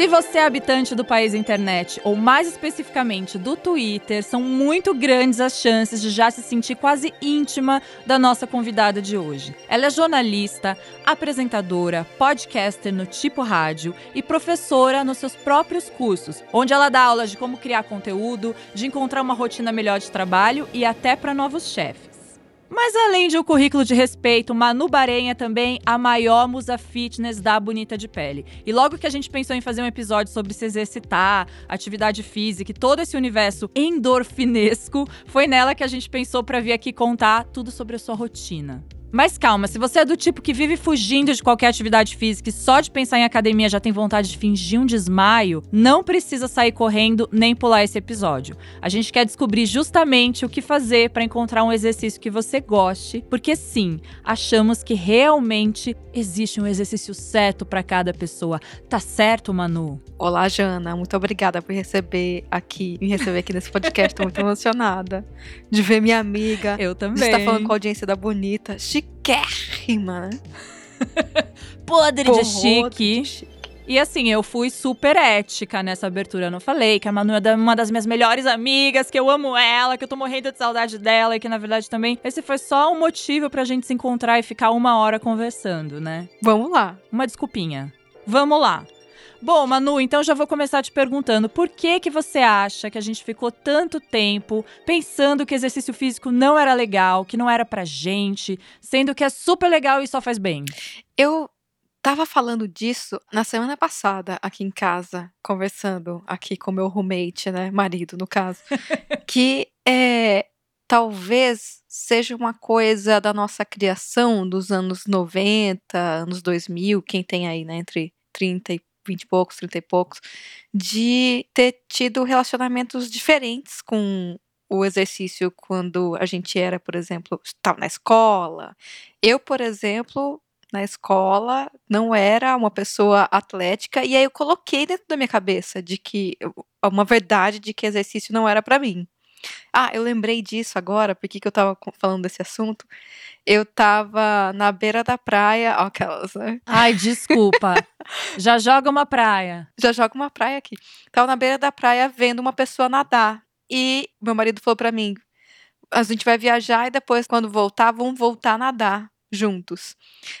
Se você é habitante do país internet, ou mais especificamente do Twitter, são muito grandes as chances de já se sentir quase íntima da nossa convidada de hoje. Ela é jornalista, apresentadora, podcaster no Tipo Rádio e professora nos seus próprios cursos, onde ela dá aulas de como criar conteúdo, de encontrar uma rotina melhor de trabalho e até para novos chefes. Mas além de um currículo de respeito, Manu Bahrein é também a maior musa fitness da Bonita de Pele. E logo que a gente pensou em fazer um episódio sobre se exercitar, atividade física e todo esse universo endorfinesco, foi nela que a gente pensou para vir aqui contar tudo sobre a sua rotina. Mas calma, se você é do tipo que vive fugindo de qualquer atividade física e só de pensar em academia já tem vontade de fingir um desmaio, não precisa sair correndo nem pular esse episódio. A gente quer descobrir justamente o que fazer para encontrar um exercício que você goste, porque sim, achamos que realmente existe um exercício certo para cada pessoa. Tá certo, Manu? Olá, Jana. Muito obrigada por receber aqui, me receber aqui nesse podcast. Tô muito emocionada de ver minha amiga. Eu também. De estar falando com a audiência da Bonita chiquérrima, né? Podre de chique. de chique. E assim, eu fui super ética nessa abertura. Eu não falei que a Manu é uma das minhas melhores amigas, que eu amo ela, que eu tô morrendo de saudade dela e que na verdade também esse foi só um motivo pra gente se encontrar e ficar uma hora conversando, né? Vamos lá. Uma desculpinha. Vamos lá. Bom, Manu, então já vou começar te perguntando por que que você acha que a gente ficou tanto tempo pensando que exercício físico não era legal, que não era pra gente, sendo que é super legal e só faz bem? Eu tava falando disso na semana passada aqui em casa, conversando aqui com meu roommate, né, marido no caso, que é talvez seja uma coisa da nossa criação dos anos 90, anos 2000, quem tem aí, né, entre 30 e 20 e poucos, 30 e poucos, de ter tido relacionamentos diferentes com o exercício quando a gente era, por exemplo, estava na escola. Eu, por exemplo, na escola não era uma pessoa atlética e aí eu coloquei dentro da minha cabeça de que uma verdade de que exercício não era para mim. Ah, eu lembrei disso agora, porque que eu tava falando desse assunto. Eu tava na beira da praia, ó, aquelas, né? Ai, desculpa. Já joga uma praia. Já joga uma praia aqui. Tava na beira da praia vendo uma pessoa nadar. E meu marido falou para mim: a gente vai viajar e depois, quando voltar, vamos voltar a nadar juntos.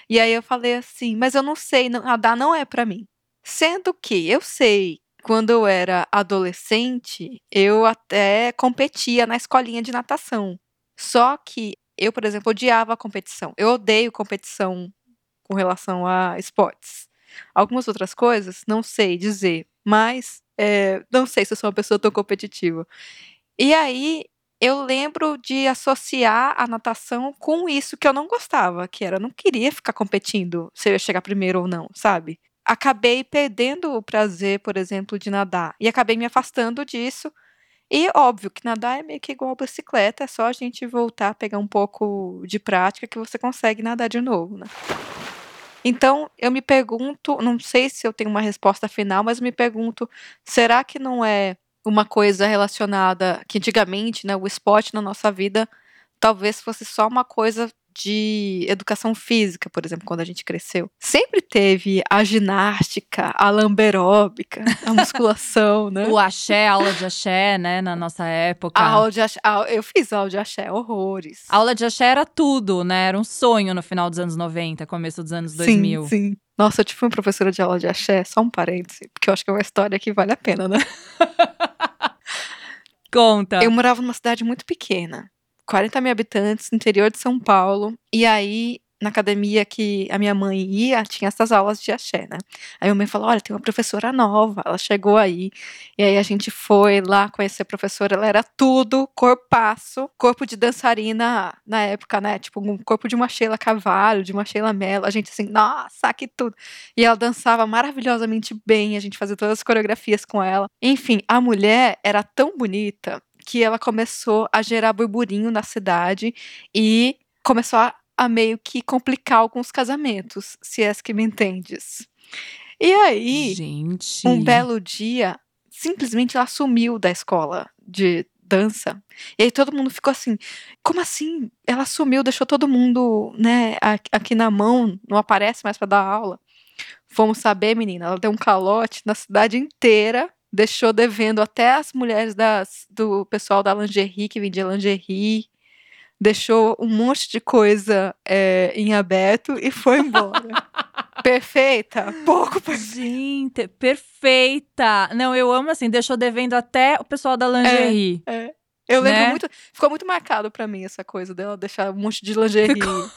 E aí eu falei assim: mas eu não sei, nadar não é para mim. Sendo que eu sei quando eu era adolescente, eu até competia na escolinha de natação. Só que eu, por exemplo, odiava a competição. Eu odeio competição com relação a esportes. Algumas outras coisas, não sei dizer, mas é, não sei se eu sou uma pessoa tão competitiva. E aí eu lembro de associar a natação com isso que eu não gostava, que era eu não queria ficar competindo se eu ia chegar primeiro ou não, sabe? Acabei perdendo o prazer, por exemplo, de nadar. E acabei me afastando disso. E óbvio que nadar é meio que igual bicicleta, é só a gente voltar, pegar um pouco de prática que você consegue nadar de novo, né? Então, eu me pergunto, não sei se eu tenho uma resposta final, mas me pergunto, será que não é uma coisa relacionada que antigamente, né, o esporte na nossa vida talvez fosse só uma coisa de educação física, por exemplo, quando a gente cresceu, sempre teve a ginástica, a lamberóbica, a musculação, né? o axé, a aula de axé, né, na nossa época. A aula de axé, eu fiz aula de axé, horrores. A aula de axé era tudo, né? Era um sonho no final dos anos 90, começo dos anos 2000. Sim, sim. Nossa, eu tive uma professora de aula de axé, só um parêntese, porque eu acho que é uma história que vale a pena, né? Conta. Eu morava numa cidade muito pequena. 40 mil habitantes, interior de São Paulo. E aí, na academia que a minha mãe ia, tinha essas aulas de axé, né? Aí a mãe falou: Olha, tem uma professora nova, ela chegou aí. E aí a gente foi lá conhecer a professora, ela era tudo corpaço, corpo de dançarina na época, né? Tipo, um corpo de uma Sheila Cavalho, de uma Sheila Mello. A gente assim, nossa, que tudo. E ela dançava maravilhosamente bem, a gente fazia todas as coreografias com ela. Enfim, a mulher era tão bonita que ela começou a gerar burburinho na cidade e começou a, a meio que complicar alguns casamentos, se é que me entendes. E aí, Gente. um belo dia, simplesmente ela sumiu da escola de dança. E aí todo mundo ficou assim: como assim? Ela sumiu, deixou todo mundo, né, aqui na mão, não aparece mais para dar aula. fomos saber, menina, ela deu um calote na cidade inteira, deixou devendo até as mulheres das, do pessoal da lingerie, que vendia lingerie, deixou um monte de coisa é, em aberto e foi embora. perfeita? Pouco perfeita. Gente, perfeita! Não, eu amo assim, deixou devendo até o pessoal da lingerie. É, é. Eu lembro Né? muito. Ficou muito marcado pra mim essa coisa dela deixar um monte de lingerie Ficou.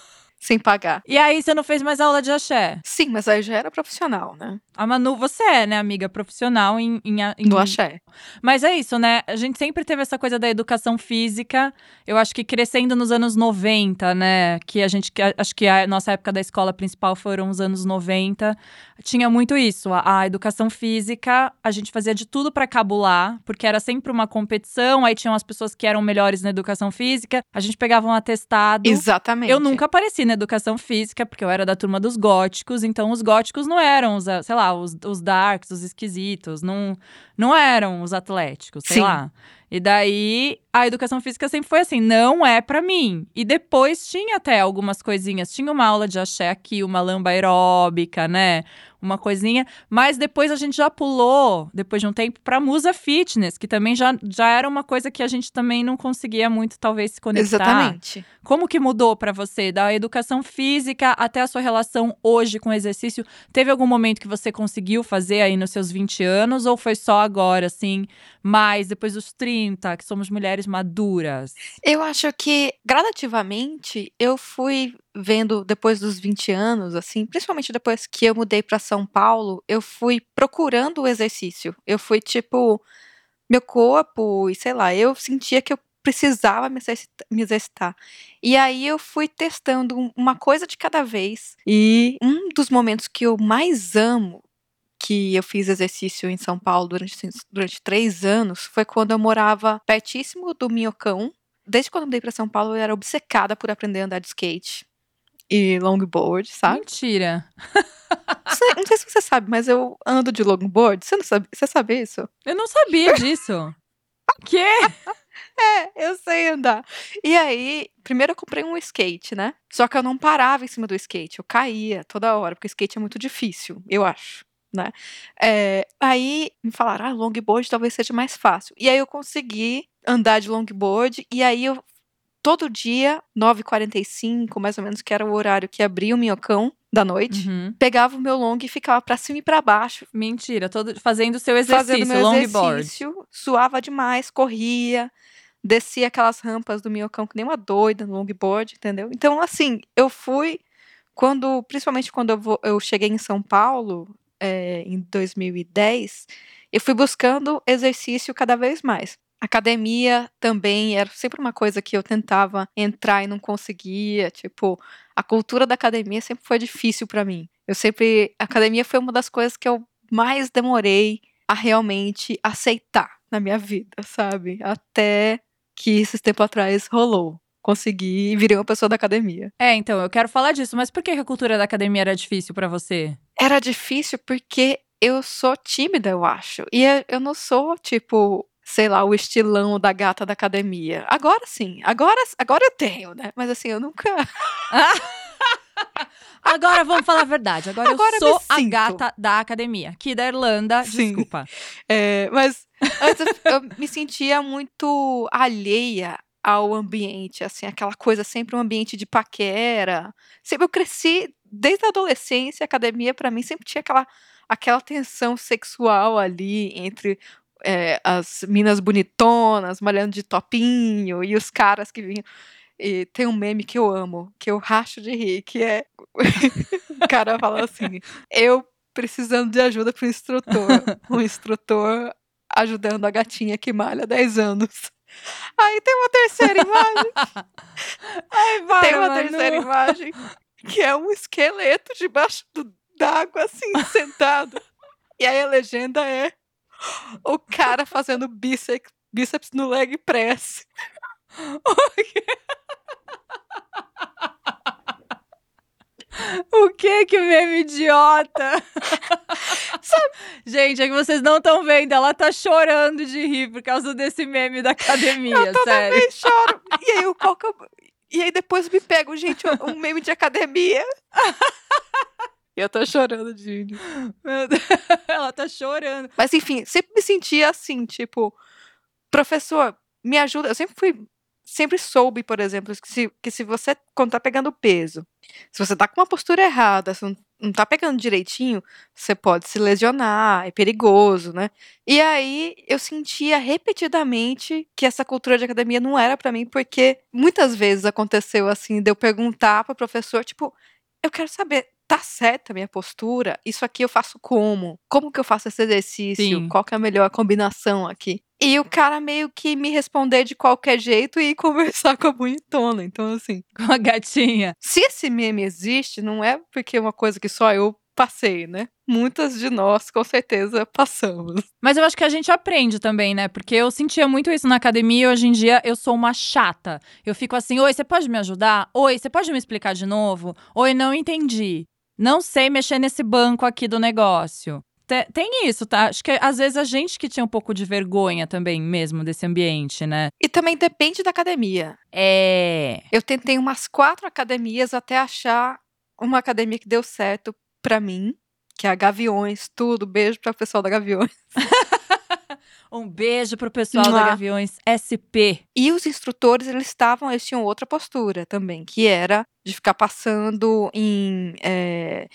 Sem pagar. E aí, você não fez mais aula de axé? Sim, mas aí já era profissional, né? A Manu, você é, né, amiga, profissional em, em, em Do axé. Mas é isso, né? A gente sempre teve essa coisa da educação física. Eu acho que crescendo nos anos 90, né? Que a gente. que acho que a nossa época da escola principal foram os anos 90. Tinha muito isso. A, a educação física, a gente fazia de tudo pra cabular, porque era sempre uma competição. Aí tinham as pessoas que eram melhores na educação física. A gente pegava um atestado. Exatamente. Eu nunca apareci na educação física, porque eu era da turma dos góticos, então os góticos não eram os, ah, sei lá, os, os darks, os esquisitos, não, não eram os atléticos, sei Sim. lá. E daí a educação física sempre foi assim, não é pra mim. E depois tinha até algumas coisinhas, tinha uma aula de axé aqui, uma lamba aeróbica, né? Uma coisinha, mas depois a gente já pulou, depois de um tempo, pra musa fitness, que também já, já era uma coisa que a gente também não conseguia muito, talvez, se conectar. Exatamente. Como que mudou pra você da educação física até a sua relação hoje com o exercício? Teve algum momento que você conseguiu fazer aí nos seus 20 anos ou foi só agora assim, mais depois dos 30, que somos mulheres maduras? Eu acho que gradativamente eu fui vendo depois dos 20 anos, assim, principalmente depois que eu mudei para São Paulo, eu fui procurando o exercício. Eu fui tipo meu corpo e sei lá, eu sentia que eu precisava me exercita- me exercitar. E aí eu fui testando um- uma coisa de cada vez. E um dos momentos que eu mais amo que eu fiz exercício em São Paulo durante, durante três anos foi quando eu morava pertíssimo do Minhocão. Desde quando eu mudei para São Paulo, eu era obcecada por aprender a andar de skate e longboard, sabe? Mentira. Você- não sei se você sabe, mas eu ando de longboard. Você não sabe? Você sabe isso? Eu não sabia disso. que? É, eu sei andar. E aí, primeiro eu comprei um skate, né? Só que eu não parava em cima do skate, eu caía toda hora, porque o skate é muito difícil, eu acho, né? É, aí me falaram, ah, longboard talvez seja mais fácil. E aí eu consegui andar de longboard, e aí eu, todo dia, 9h45, mais ou menos, que era o horário que abria o minhocão da noite, Uhum. pegava o meu long e ficava pra cima e pra baixo, Mentira, todo, fazendo o seu fazendo exercício, meu longboard. exercício, suava demais, corria, descia aquelas rampas do minhocão que nem uma doida no longboard, entendeu? Então, assim, eu fui quando, principalmente quando eu, vou- eu cheguei em São Paulo é, em 2010, eu fui buscando exercício cada vez mais. Academia também era sempre uma coisa que eu tentava entrar e não conseguia. Tipo, a cultura da academia sempre foi difícil pra mim. Eu sempre. A academia foi uma das coisas que eu mais demorei a realmente aceitar na minha vida, sabe? Até que esses tempos atrás rolou. Consegui e virei uma pessoa da academia. É, então, eu quero falar disso, mas por que a cultura da academia era difícil pra você? Era difícil porque eu sou tímida, eu acho. E eu- não sou, tipo, sei lá, o estilão da gata da academia. Agora sim, agora, agora eu tenho, né? Mas assim, eu nunca. Agora vamos falar a verdade. Agora, Agora eu sou a gata da academia. Aqui da Irlanda, Sim. desculpa. É, mas antes eu, eu me sentia muito alheia ao ambiente, assim, aquela coisa sempre um ambiente de paquera. Sempre eu cresci desde a adolescência, a academia pra mim sempre tinha aquela aquela tensão sexual ali entre é, as minas bonitonas malhando de topinho e os caras que vinham. E tem um meme que eu amo, que eu racho de rir, que é o cara fala assim: eu precisando de ajuda pro instrutor. Um instrutor ajudando a gatinha que malha há 10 anos. Aí tem uma terceira imagem. Ai, vai, tem uma terceira imagem que é um esqueleto debaixo d'água, assim, sentado. E aí a legenda é o cara fazendo bíceps, bíceps no leg press. O que que meme idiota? Gente, é que vocês não estão vendo, ela tá chorando de rir por causa desse meme da academia, sério. Aí choro. E aí, o eu- E aí depois me pego, gente, um meme de academia. Eu tô chorando, Deus, ela tá chorando. Mas enfim, sempre me sentia assim, tipo, professor, me ajuda. Eu sempre fui, sempre soube, por exemplo, que se, que se você, quando tá pegando peso, se você tá com uma postura errada, se não, não tá pegando direitinho, você pode se lesionar, é perigoso, né? E aí eu sentia repetidamente que essa cultura de academia não era para mim, porque muitas vezes aconteceu assim, de eu perguntar pro professor, tipo, eu quero saber, tá certa a minha postura? Isso aqui eu faço como? Como que eu faço esse exercício? Sim. Qual que é a melhor combinação aqui? E o cara meio que me responder de qualquer jeito e conversar com a bonitona. Então, assim, Com a gatinha. se esse meme existe, não é porque é uma coisa que só eu passei, né? Muitas de nós, com certeza, passamos. Mas eu acho que a gente aprende também, né? Porque eu sentia muito isso na academia e hoje em dia eu sou uma chata. Eu fico assim: oi, você pode me ajudar? Oi, você pode me explicar de novo? Oi, não entendi. Não sei mexer nesse banco aqui do negócio. Te- Tem isso, tá? Acho que às vezes a gente que tinha um pouco de vergonha também mesmo desse ambiente, né? E também depende da academia. É. Eu tentei umas quatro academias até achar uma academia que deu certo pra mim, que é a Gaviões, tudo. Beijo pra pessoal da Gaviões. Um beijo pro pessoal da Mua. Gaviões SP. E os instrutores, eles estavam, eles tinham outra postura também, que era de ficar passando em eh,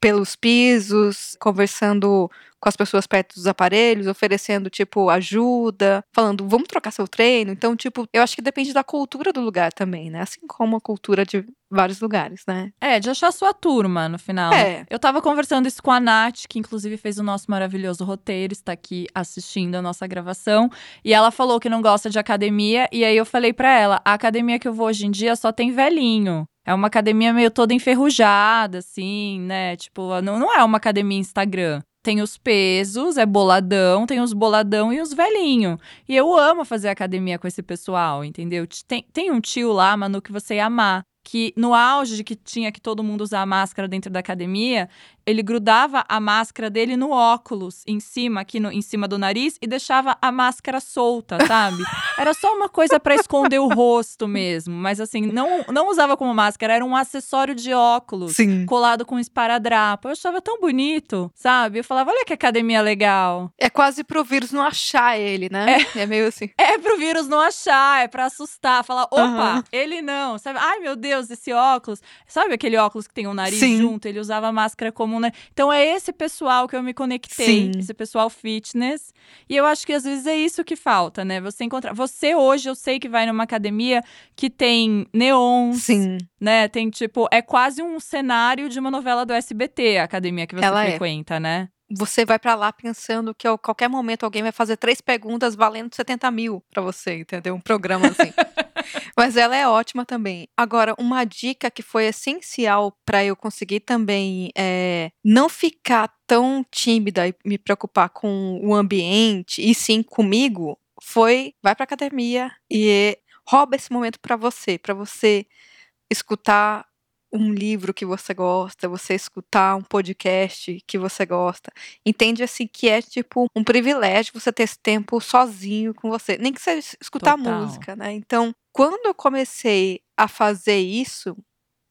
pelos pisos, conversando com as pessoas perto dos aparelhos, oferecendo, tipo, ajuda, falando, vamos trocar seu treino. Então, tipo, eu acho que depende da cultura do lugar também, né? Assim como a cultura de vários lugares, né? É, de achar sua turma no final. É. Eu tava conversando isso com a Nath, que inclusive fez o nosso maravilhoso roteiro, está aqui assistindo a nossa gravação. E ela falou que não gosta de academia. E aí eu falei pra ela: a academia que eu vou hoje em dia só tem velhinho. É uma academia meio toda enferrujada, assim, né? Tipo, não, não é uma academia Instagram. Tem os pesos, é boladão, tem os boladão e os velhinho. E eu amo fazer academia com esse pessoal, entendeu? Tem, tem um tio lá, Manu, que você ia amar. Que no auge de que tinha que todo mundo usar máscara dentro da academia, ele grudava a máscara dele no óculos, em cima, aqui no, em cima do nariz, e deixava a máscara solta, sabe? Era só uma coisa pra esconder o rosto mesmo. Mas assim, não, não usava como máscara, era um acessório de óculos Sim. colado com esparadrapo. Eu achava tão bonito, sabe? Eu falava, olha que academia legal. É quase pro vírus não achar ele, né? É, meio assim. É pro vírus não achar, é pra assustar, falar, opa, Aham. ele não, sabe? Ai, meu Deus, esse óculos. Sabe aquele óculos que tem um nariz Sim. junto? Ele usava máscara comum, né? Então é esse pessoal que eu me conectei, Sim. esse pessoal fitness. E eu acho que às vezes é isso que falta, né? Você encontrar. Você hoje, eu sei que vai numa academia que tem neons, Sim. né? Tem tipo, é quase um cenário de uma novela do SBT, a academia que você Ela é. frequenta, né? Você vai pra lá pensando que a qualquer momento alguém vai fazer três perguntas valendo 70 mil pra você, entendeu? Um programa assim. Mas ela é ótima também. Agora, uma dica que foi essencial pra eu conseguir também é, não ficar tão tímida e me preocupar com o ambiente e sim comigo foi vai pra academia e rouba esse momento pra você, pra você escutar um livro que você gosta, você escutar um podcast que você gosta. Entende assim que é tipo um privilégio você ter esse tempo sozinho com você, nem que seja escutar Total. música, né? Então, quando eu comecei a fazer isso,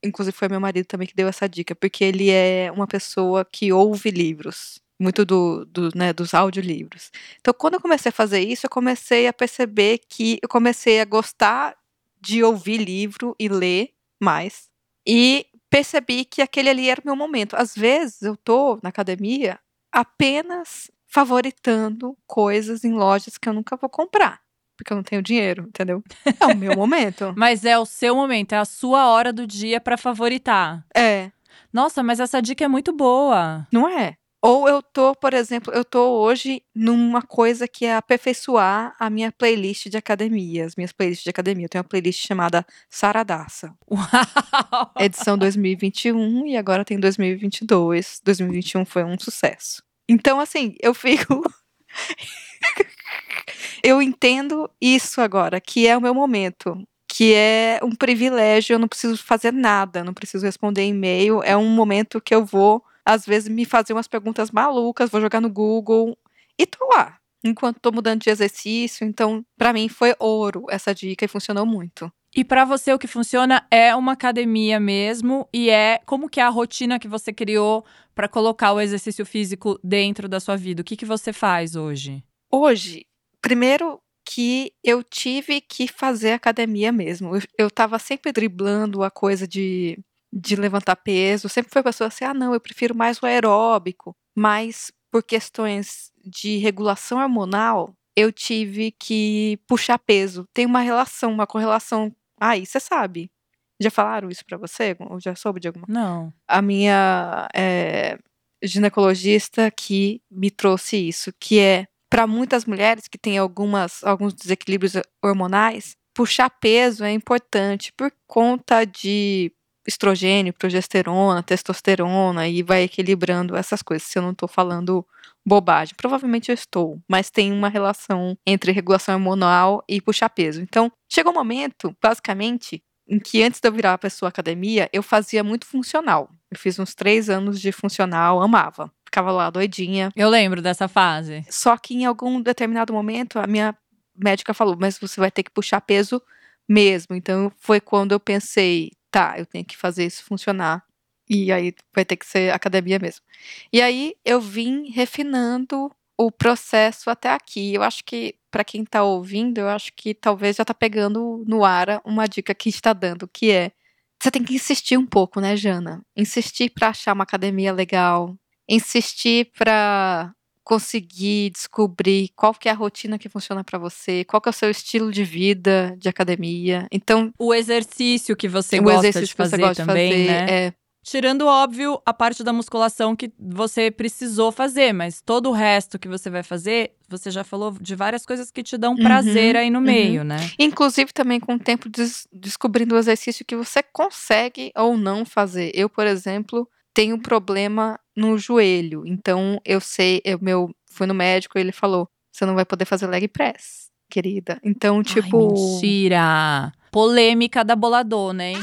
inclusive foi meu marido também que deu essa dica, porque ele é uma pessoa que ouve livros, muito do, do, né, dos audiolivros. Então, quando eu comecei a fazer isso, eu comecei a perceber que eu comecei a gostar de ouvir livro e ler mais. E percebi que aquele ali era o meu momento. Às vezes eu tô na academia apenas favoritando coisas em lojas que eu nunca vou comprar. Porque eu não tenho dinheiro, entendeu? É o meu momento. Mas é o seu momento, é a sua hora do dia pra favoritar. É, Nossa, mas essa dica é muito boa. não é? Ou eu tô, por exemplo, eu tô hoje numa coisa que é aperfeiçoar a minha playlist de academia, as minhas playlists de academia. Eu tenho uma playlist chamada Saradaça. Uau! edição 2021 e agora tem 2022. 2021 foi um sucesso. Então, assim, eu fico. eu entendo isso agora, que é o meu momento. Que é um privilégio, eu não preciso fazer nada, não preciso responder e-mail. É um momento que eu vou, às vezes, me fazer umas perguntas malucas, vou jogar no Google e tô lá. Enquanto tô mudando de exercício, então, pra mim foi ouro essa dica e funcionou muito. E para você o que funciona é uma academia mesmo e é como que é a rotina que você criou para colocar o exercício físico dentro da sua vida. O que que você faz hoje? Hoje, primeiro que eu tive que fazer academia mesmo. Eu, eu tava sempre driblando a coisa de, de levantar peso. Sempre foi pessoa assim: ah, não, eu prefiro mais o aeróbico. Mas por questões de regulação hormonal, eu tive que puxar peso. Tem uma relação, uma correlação Aí você sabe. Já falaram isso pra você? Ou já soube de alguma? Não. A minha é, ginecologista que me trouxe isso, que é para muitas mulheres que têm algumas, alguns desequilíbrios hormonais, puxar peso é importante por conta de estrogênio, progesterona, testosterona e vai equilibrando essas coisas. Se eu não estou falando bobagem, provavelmente eu estou, mas tem uma relação entre regulação hormonal e puxar peso. Então, chegou um momento, basicamente, em que antes de eu virar pessoa academia, eu fazia muito funcional. Eu fiz uns três anos de funcional, amava. Ficava lá doidinha. Eu lembro dessa fase. Só que em algum determinado momento, a minha médica falou: Mas você vai ter que puxar peso mesmo. Então foi quando eu pensei: tá, eu tenho que fazer isso funcionar. E aí vai ter que ser academia mesmo. E aí eu vim refinando o processo até aqui. Eu acho que para quem está ouvindo, eu acho que talvez já está pegando no ar uma dica que está dando, que é você tem que insistir um pouco, né, Jana? Insistir para achar uma academia legal, insistir para conseguir descobrir qual que é a rotina que funciona para você, qual que é o seu estilo de vida de academia. Então, o exercício que você gosta de fazer gosta também, de fazer, né? É, Tirando, óbvio, a parte da musculação que você precisou fazer, mas todo o resto que você vai fazer, você já falou de várias coisas que te dão uhum, prazer aí no uhum. meio, né? Inclusive também com o tempo des descobrindo o exercício que você consegue ou não fazer. Eu, por exemplo, tenho um problema no joelho, então eu sei, eu meu fui no médico e ele falou: "Você não vai poder fazer leg press, querida". Então, tipo, Ai, mentira. Polêmica da boladona, hein?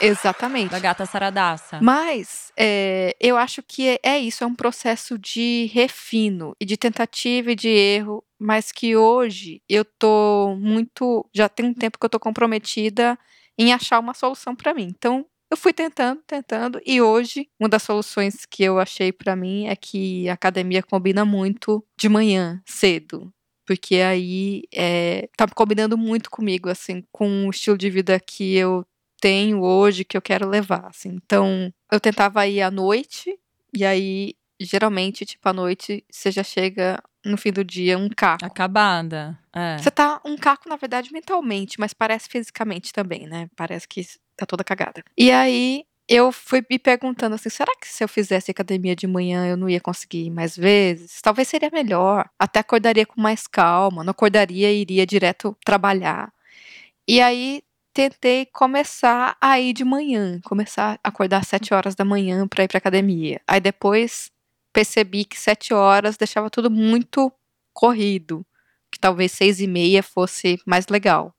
Exatamente. Da gata saradaça. Mas é, eu acho que é, é, isso, é um processo de refino e de tentativa e de erro, mas que hoje eu tô muito. Já tem um tempo que eu tô comprometida em achar uma solução para mim. Então, eu fui tentando, tentando, e hoje uma das soluções que eu achei para mim é que a academia combina muito de manhã, cedo porque aí é, tá combinando muito comigo, assim, com o estilo de vida que eu tenho hoje que eu quero levar, assim. Então, eu tentava ir à noite, e aí, geralmente, tipo, à noite, você já chega no fim do dia um caco. Acabada. É. Você tá um caco, na verdade, mentalmente, mas parece fisicamente também, né? Parece que tá toda cagada. E aí, eu fui me perguntando assim: será que se eu fizesse academia de manhã eu não ia conseguir ir mais vezes? Talvez seria melhor. Até acordaria com mais calma, não acordaria e iria direto trabalhar. E aí tentei começar a ir de manhã, começar a acordar às 7 horas da manhã para ir para academia. Aí depois percebi que 7 horas deixava tudo muito corrido, que talvez seis e meia fosse mais legal.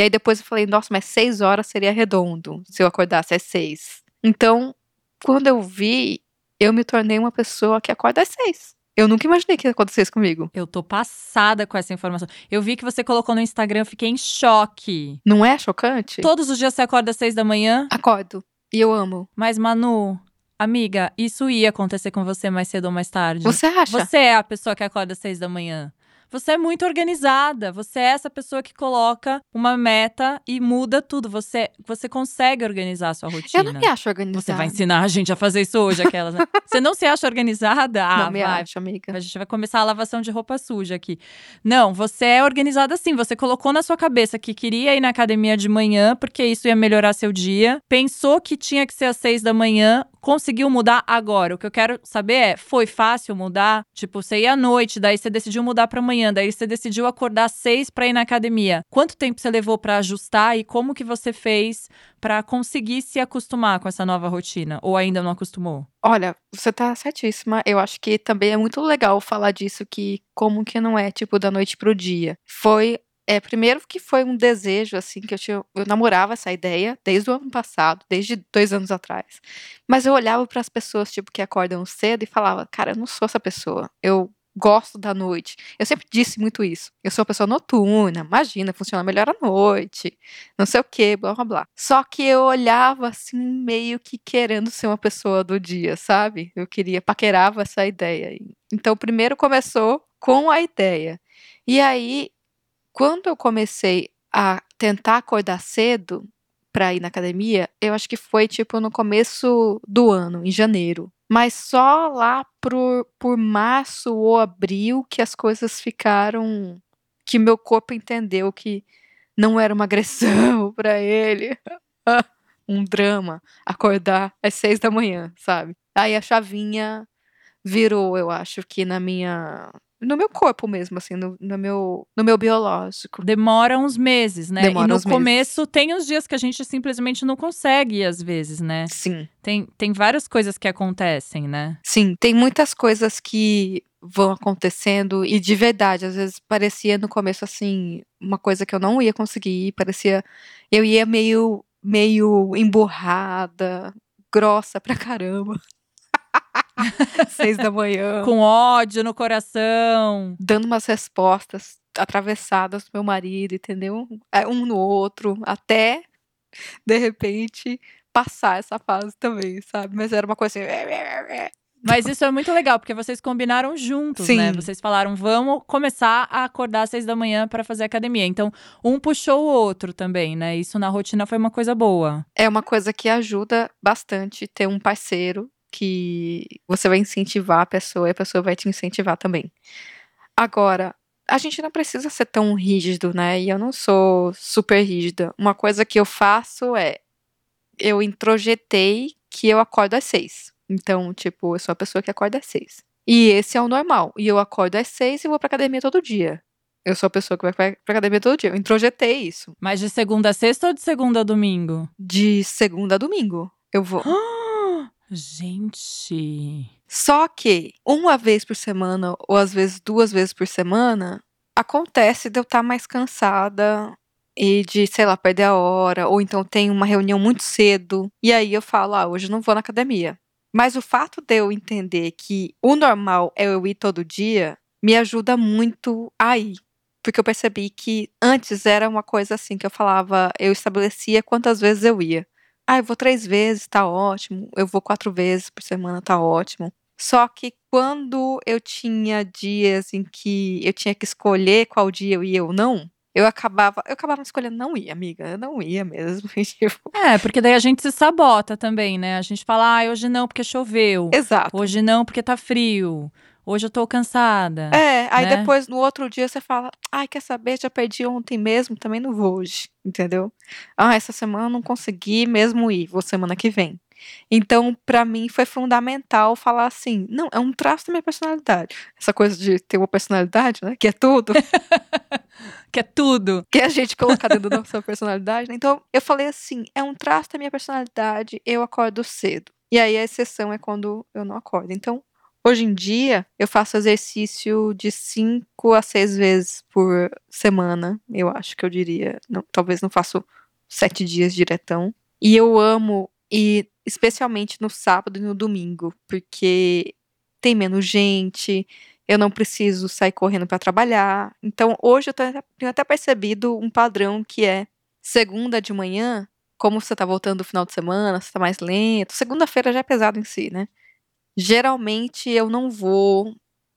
E aí depois eu falei, nossa, mas 6 horas seria redondo se eu acordasse às 6. Então, quando eu vi, eu me tornei uma pessoa que acorda às 6. Eu nunca imaginei que ia acontecer isso comigo. Eu tô passada com essa informação. Eu vi que você colocou no Instagram, eu fiquei em choque. Não é chocante? Todos os dias você acorda às seis da manhã? Acordo. E eu amo. Mas, Manu, amiga, isso ia acontecer com você mais cedo ou mais tarde. Você acha? Você é a pessoa que acorda às seis da manhã. Você é muito organizada. Você é essa pessoa que coloca uma meta e muda tudo. Você, você consegue organizar a sua rotina. Eu não me acho organizada. Você vai ensinar a gente a fazer isso hoje, aquelas, né? Você não se acha organizada? Ah, não me vai. acho, amiga. A gente vai começar a lavação de roupa suja aqui. Não, você é organizada sim. Você colocou na sua cabeça que queria ir na academia de manhã, porque isso ia melhorar seu dia. Pensou que tinha que ser às seis da manhã, conseguiu mudar agora. O que eu quero saber é: foi fácil mudar? Tipo, você ia à noite, daí você decidiu mudar para amanhã manhã, daí você decidiu acordar às seis para ir na academia. Quanto tempo você levou para ajustar e como que você fez para conseguir se acostumar com essa nova rotina? Ou ainda não acostumou? Olha, você tá certíssima. Eu acho que também é muito legal falar disso, que como que não é, tipo, da noite pro dia. Foi é, primeiro que foi um desejo, assim, que eu tinha. Eu namorava essa ideia desde o ano passado, desde dois anos atrás. Mas eu olhava para as pessoas, tipo, que acordam cedo e falava, cara, eu não sou essa pessoa. Eu gosto da noite. Eu sempre disse muito isso. Eu sou uma pessoa noturna, imagina, funciona melhor à noite, não sei o que, blá blá blá. Só que eu olhava assim, meio que querendo ser uma pessoa do dia, sabe? Eu queria, paquerava essa ideia. Então, primeiro começou com a ideia. E aí, quando eu comecei a tentar acordar cedo para ir na academia, eu acho que foi tipo no começo do ano, em janeiro. Mas só lá por, por março ou abril que as coisas ficaram. que meu corpo entendeu que não era uma agressão para ele. um drama acordar às seis da manhã, sabe? Aí a chavinha virou, eu acho que na minha no meu corpo mesmo, assim, no, no, meu, no meu biológico. Demora uns meses, né? Demora e no começo meses. tem uns dias que a gente simplesmente não consegue, às vezes, né? Sim. Tem, tem várias coisas que acontecem, né? Sim, tem muitas coisas que vão acontecendo e de verdade, às vezes parecia no começo assim, uma coisa que eu não ia conseguir, parecia eu ia meio meio emburrada, grossa pra caramba. Seis da manhã. Com ódio no coração. Dando umas respostas atravessadas pro meu marido, entendeu? É, um no outro, até de repente passar essa fase também, sabe? Mas era uma coisa assim. Mas isso é muito legal, porque vocês combinaram juntos, né? Sim. né? Vocês falaram, vamos começar a acordar às seis da manhã para fazer academia. Então, um puxou o outro também, né? Isso na rotina foi uma coisa boa. É uma coisa que ajuda bastante ter um parceiro que você vai incentivar a pessoa e a pessoa vai te incentivar também. Agora, a gente não precisa ser tão rígido, né? E eu não sou super rígida. Uma coisa que eu faço é eu introjetei que eu acordo às seis. Então, tipo, eu sou a pessoa que acorda às seis. E esse é o normal. E eu acordo às seis e vou pra academia todo dia. Eu sou a pessoa que vai pra academia todo dia. Eu introjetei isso. Mas de segunda a sexta ou de segunda a domingo? De segunda a domingo. Eu vou. Gente. Só que uma vez por semana, ou às vezes duas vezes por semana, acontece de eu estar tá mais cansada e de, sei lá, perder a hora, ou então tem uma reunião muito cedo, e aí eu falo, ah, hoje não vou na academia. Mas o fato de eu entender que o normal é eu ir todo dia, me ajuda muito a ir. Porque eu percebi que antes era uma coisa assim que eu falava, eu estabelecia quantas vezes eu ia. Ah, eu vou três vezes, tá ótimo. Eu vou quatro vezes por semana, tá ótimo. Só que quando eu tinha dias em que eu tinha que escolher qual dia eu ia ou não, eu acabava, eu acabava escolhendo não ir, amiga. Eu não ia mesmo. Tipo é, porque daí a gente se sabota também, né? A gente fala, ah, hoje não porque choveu. Exato. Hoje não porque tá frio hoje eu tô cansada. É, aí né? depois no outro dia você fala, ai, quer saber, já perdi ontem mesmo, também não vou hoje, entendeu? Ah, essa semana eu não consegui mesmo ir, vou semana que vem. Então, para mim foi fundamental falar assim, não, é um traço da minha personalidade. Essa coisa de ter uma personalidade, né, que é tudo. que é tudo. Que é a gente colocar dentro da nossa personalidade. Né? Então, eu falei assim, é um traço da minha personalidade, eu acordo cedo. E aí a exceção é quando eu não acordo. Então, Hoje em dia, eu faço exercício de cinco a seis vezes por semana, eu acho que eu diria. Não, talvez não faço sete dias diretão. E eu amo, e especialmente no sábado e no domingo, porque tem menos gente, eu não preciso sair correndo para trabalhar. Então, hoje eu tenho até percebido um padrão que é segunda de manhã, como você tá voltando do final de semana, você tá mais lento. Segunda-feira já é pesado em si, né? Geralmente eu não vou,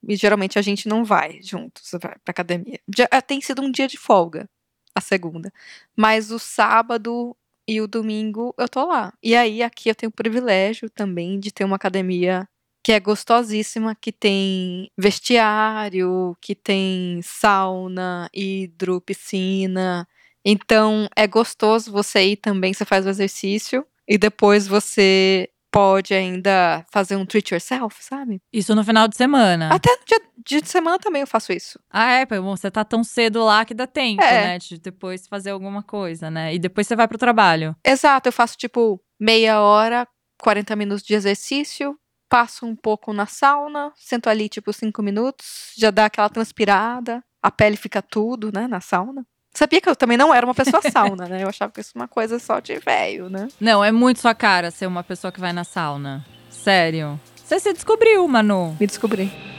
e geralmente a gente não vai juntos pra academia. Já, eh, tem sido um dia de folga, a segunda. Mas o sábado e o domingo eu tô lá. E aí aqui eu tenho o privilégio também de ter uma academia que é gostosíssima, que tem vestiário, que tem sauna, hidro, piscina. Então é gostoso você ir também, você faz o exercício e depois você pode ainda fazer um treat yourself, sabe? Isso no final de semana. Até no dia, dia de semana também eu faço isso. Ah, é? Bom, você tá tão cedo lá que dá tempo, é. né? De depois fazer alguma coisa, né? E depois você vai pro trabalho. Exato, eu faço tipo meia hora, 40 minutos de exercício, passo um pouco na sauna, sento ali tipo cinco minutos, já dá aquela transpirada, a pele fica tudo, né, na sauna. Sabia que eu também não era uma pessoa sauna, né? Eu achava que isso é uma coisa só de velho, né? Não, é muito sua cara ser uma pessoa que vai na sauna. Sério. Você se descobriu, Manu. Me descobri.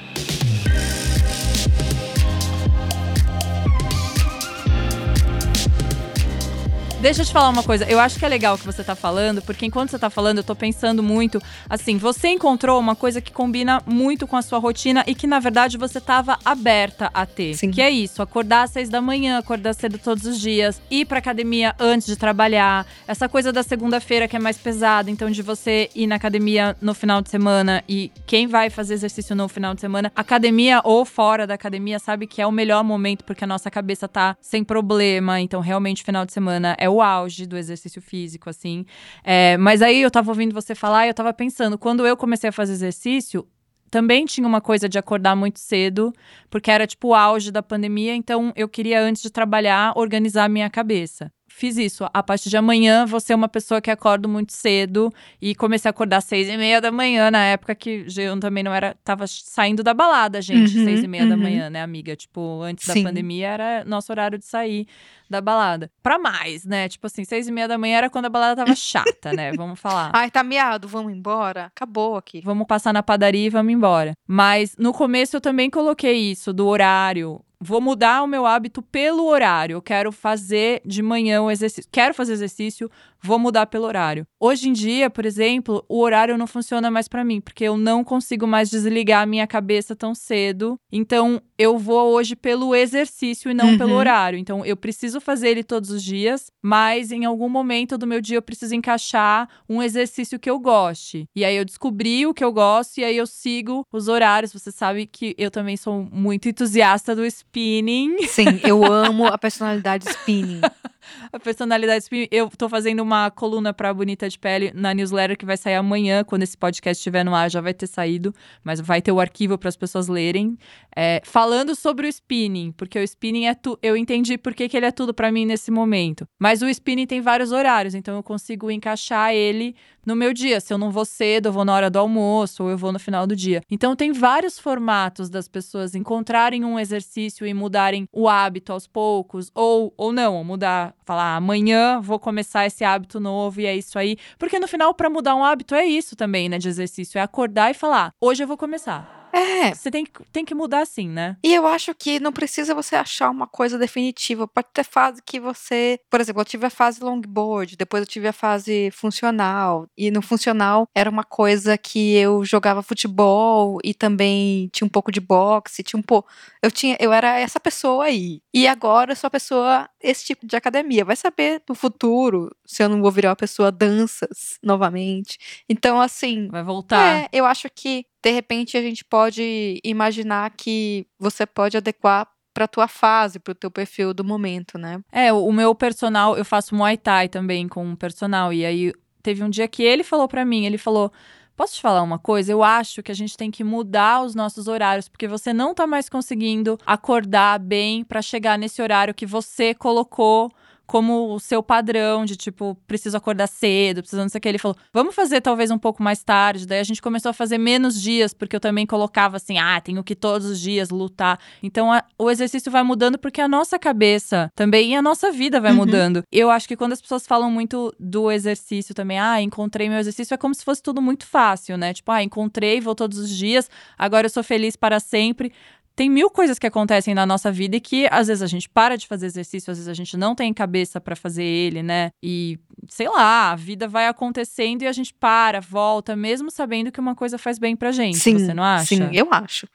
Deixa eu te falar uma coisa. Eu acho que é legal o que você tá falando, porque enquanto você tá falando, eu tô pensando muito. Assim, você encontrou uma coisa que combina muito com a sua rotina e que, na verdade, você tava aberta a ter. Sim. Que é isso: acordar às seis da manhã, acordar cedo todos os dias, ir pra academia antes de trabalhar. Essa coisa da segunda-feira que é mais pesada, então, de você ir na academia no final de semana e quem vai fazer exercício no final de semana, academia ou fora da academia, sabe que é o melhor momento, porque a nossa cabeça tá sem problema. Então, realmente, final de semana é o auge do exercício físico, assim. É, mas aí eu tava ouvindo você falar e eu tava pensando, quando eu comecei a fazer exercício, também tinha uma coisa de acordar muito cedo, porque era tipo o auge da pandemia, então eu queria, antes de trabalhar, organizar a minha cabeça. Fiz isso. A partir de amanhã, vou ser uma pessoa que acordo muito cedo e comecei a acordar às seis e meia da manhã, na época que eu também não era. Tava saindo da balada, gente, Uhum, seis e meia da uhum. manhã, né, amiga? Tipo, antes Sim. da pandemia era nosso horário de sair da balada. Pra mais, né? Tipo assim, seis e meia da manhã era quando a balada tava chata, né? Vamos falar. Ai, tá miado, vamos embora? Acabou aqui. Vamos passar na padaria e vamos embora. Mas no começo eu também coloquei isso do horário. Vou mudar o meu hábito pelo horário. Eu quero fazer de manhã o exercício. Quero fazer exercício, vou mudar pelo horário. Hoje em dia, por exemplo, o horário não funciona mais pra mim, porque eu não consigo mais desligar a minha cabeça tão cedo. Então, eu vou hoje pelo exercício e não Uhum. pelo horário. Então, eu preciso fazer ele todos os dias, mas em algum momento do meu dia eu preciso encaixar um exercício que eu goste. E aí eu descobri o que eu gosto e aí eu sigo os horários. Você sabe que eu também sou muito entusiasta do spinning. Sim, eu amo a personalidade spinning. A personalidade. Eu tô fazendo uma coluna pra Bonita de Pele na newsletter que vai sair amanhã. Quando esse podcast estiver no ar, já vai ter saído. Mas vai ter o arquivo para as pessoas lerem. É, falando sobre o spinning, porque o spinning é tu. Eu entendi por que, que ele é tudo pra mim nesse momento. Mas o spinning tem vários horários, então eu consigo encaixar ele no meu dia. Se eu não vou cedo, eu vou na hora do almoço ou eu vou no final do dia. Então tem vários formatos das pessoas encontrarem um exercício e mudarem o hábito aos poucos, ou, ou não, mudar, falar amanhã vou começar esse hábito novo e é isso aí. Porque no final, pra mudar um hábito, é isso também, né, de exercício. É acordar e falar, hoje eu vou começar. É, Você tem que, tem que mudar assim, né? E eu acho que não precisa você achar uma coisa definitiva. Pode ter fase que você. Por exemplo, eu tive a fase longboard, depois eu tive a fase funcional. E no funcional era uma coisa que eu jogava futebol e também tinha um pouco de boxe, tinha um pouco. Eu tinha, eu era essa pessoa aí. E agora eu sou a pessoa, esse tipo de academia. Vai saber no futuro se eu não vou virar uma pessoa danças novamente. Então, assim, Vai voltar. é, eu acho que de repente a gente pode imaginar que você pode adequar para tua fase, para o teu perfil do momento, né? É, o meu personal, eu faço Muay Thai também com um personal. E aí teve um dia que ele falou pra mim, ele falou: "Posso te falar uma coisa? Eu acho que a gente tem que mudar os nossos horários, porque você não tá mais conseguindo acordar bem pra chegar nesse horário que você colocou como o seu padrão de tipo, preciso acordar cedo, preciso não sei o que. Ele falou, vamos fazer talvez um pouco mais tarde. Daí a gente começou a fazer menos dias, porque eu também colocava assim, ah, tenho que todos os dias lutar. Então a- o exercício vai mudando porque a nossa cabeça também e a nossa vida vai Uhum. mudando. Eu acho que quando as pessoas falam muito do exercício também, ah, encontrei meu exercício, é como se fosse tudo muito fácil, né? Tipo, ah, encontrei, vou todos os dias, agora eu sou feliz para sempre tem mil coisas que acontecem na nossa vida e que às vezes a gente para de fazer exercício, às vezes a gente não tem cabeça pra fazer ele, né? E sei lá, a vida vai acontecendo e a gente para, volta, mesmo sabendo que uma coisa faz bem pra gente. você não acha? Sim, eu acho.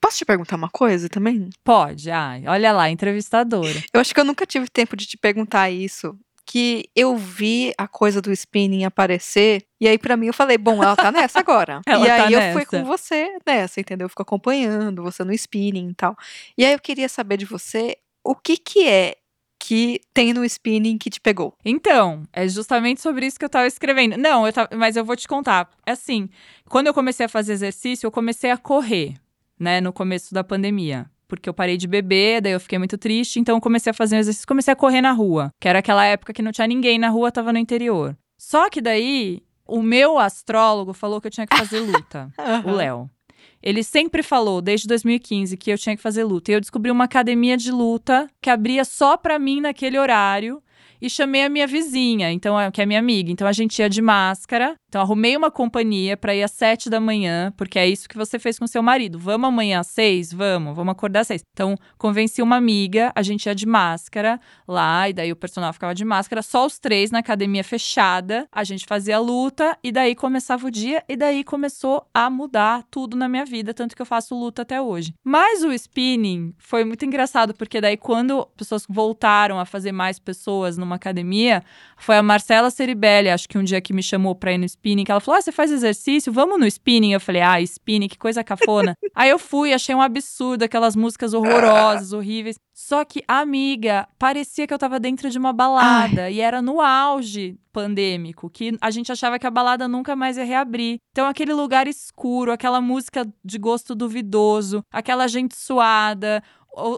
Posso te perguntar uma coisa também? Pode. Ai, olha lá, entrevistadora. Eu acho que eu nunca tive tempo de te perguntar isso. Que eu vi a coisa do spinning aparecer, e aí pra mim eu falei, bom, ela tá nessa agora. E tá aí eu fui nessa. com você nessa, entendeu? Eu fico acompanhando você no spinning e tal. E aí eu queria saber de você o que que é que tem no spinning que te pegou. Então, é justamente sobre isso que eu tava escrevendo. Não, eu tava- mas eu vou te contar. É assim, quando eu comecei a fazer exercício, eu comecei a correr, né, no começo da pandemia. Porque eu parei de beber, daí eu fiquei muito triste, então eu comecei a fazer um exercício, comecei a correr na rua. Que era aquela época que não tinha ninguém na rua, tava no interior. Só que daí, o meu astrólogo falou que eu tinha que fazer luta. o Léo. Ele sempre falou, desde 2015, que eu tinha que fazer luta. E eu descobri uma academia de luta que abria só pra mim naquele horário. E chamei a minha vizinha, então, é- que é minha amiga. Então a gente ia de máscara Então, arrumei uma companhia para ir às sete da manhã, porque é isso que você fez com seu marido. Vamos amanhã às seis? Vamos, vamos acordar às seis. Então, convenci uma amiga, a gente ia de máscara lá, e daí o personal ficava de máscara, só os três na academia fechada. A gente fazia a luta, e daí começava o dia, e daí começou a mudar tudo na minha vida, tanto que eu faço luta até hoje. Mas o spinning foi muito engraçado, porque daí quando pessoas voltaram a fazer mais pessoas numa academia, foi a Marcela Ceribelli, acho que um dia que me chamou pra ir no spinning, que ela falou: Ah, você faz exercício? Vamos no spinning? Eu falei: Ah, spinning, que coisa cafona. Aí eu fui, achei um absurdo, aquelas músicas horrorosas, horríveis. Só que, amiga, parecia que eu tava dentro de uma balada Ai. e era no auge pandêmico, que a gente achava que a balada nunca mais ia reabrir. Então, aquele lugar escuro, aquela música de gosto duvidoso, aquela gente suada,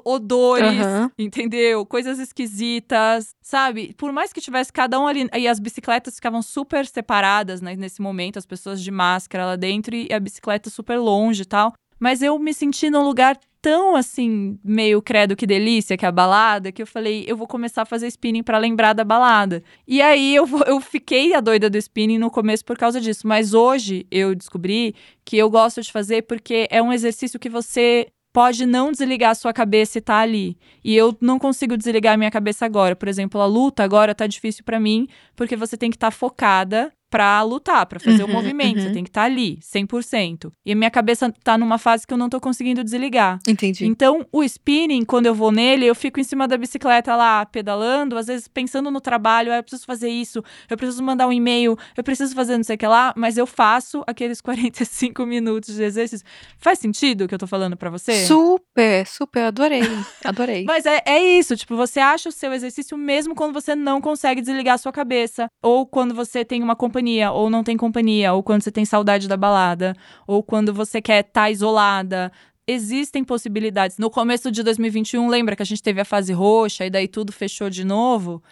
odores, uhum. entendeu? Coisas esquisitas, sabe? Por mais que tivesse cada um ali. E as bicicletas ficavam super separadas né, nesse momento, as pessoas de máscara lá dentro e a bicicleta super longe e tal. Mas eu me senti num lugar tão assim, meio credo que delícia, que é a balada, que eu falei, eu vou começar a fazer spinning para lembrar da balada. E aí eu, eu fiquei a doida do spinning no começo por causa disso, mas hoje eu descobri que eu gosto de fazer porque é um exercício que você pode não desligar a sua cabeça e tá ali. E eu não consigo desligar a minha cabeça agora. Por exemplo, a luta agora tá difícil para mim, porque você tem que estar tá focada para lutar, para fazer uhum, o movimento. Uhum. Você tem que estar tá ali, 100%. E a minha cabeça tá numa fase que eu não tô conseguindo desligar. Entendi. Então, o spinning, quando eu vou nele, eu fico em cima da bicicleta lá, pedalando, às vezes pensando no trabalho, ah, eu preciso fazer isso, eu preciso mandar um e-mail, eu preciso fazer não sei o que lá, mas eu faço aqueles 45 minutos de exercício. Faz sentido o que eu tô falando para você? Super, super, adorei. Adorei. mas é, é isso, tipo, você acha o seu exercício mesmo quando você não consegue desligar a sua cabeça, ou quando você tem uma companhia companhia ou não tem companhia, ou quando você tem saudade da balada, ou quando você quer estar tá isolada. Existem possibilidades. No começo de 2021, lembra que a gente teve a fase roxa e daí tudo fechou de novo?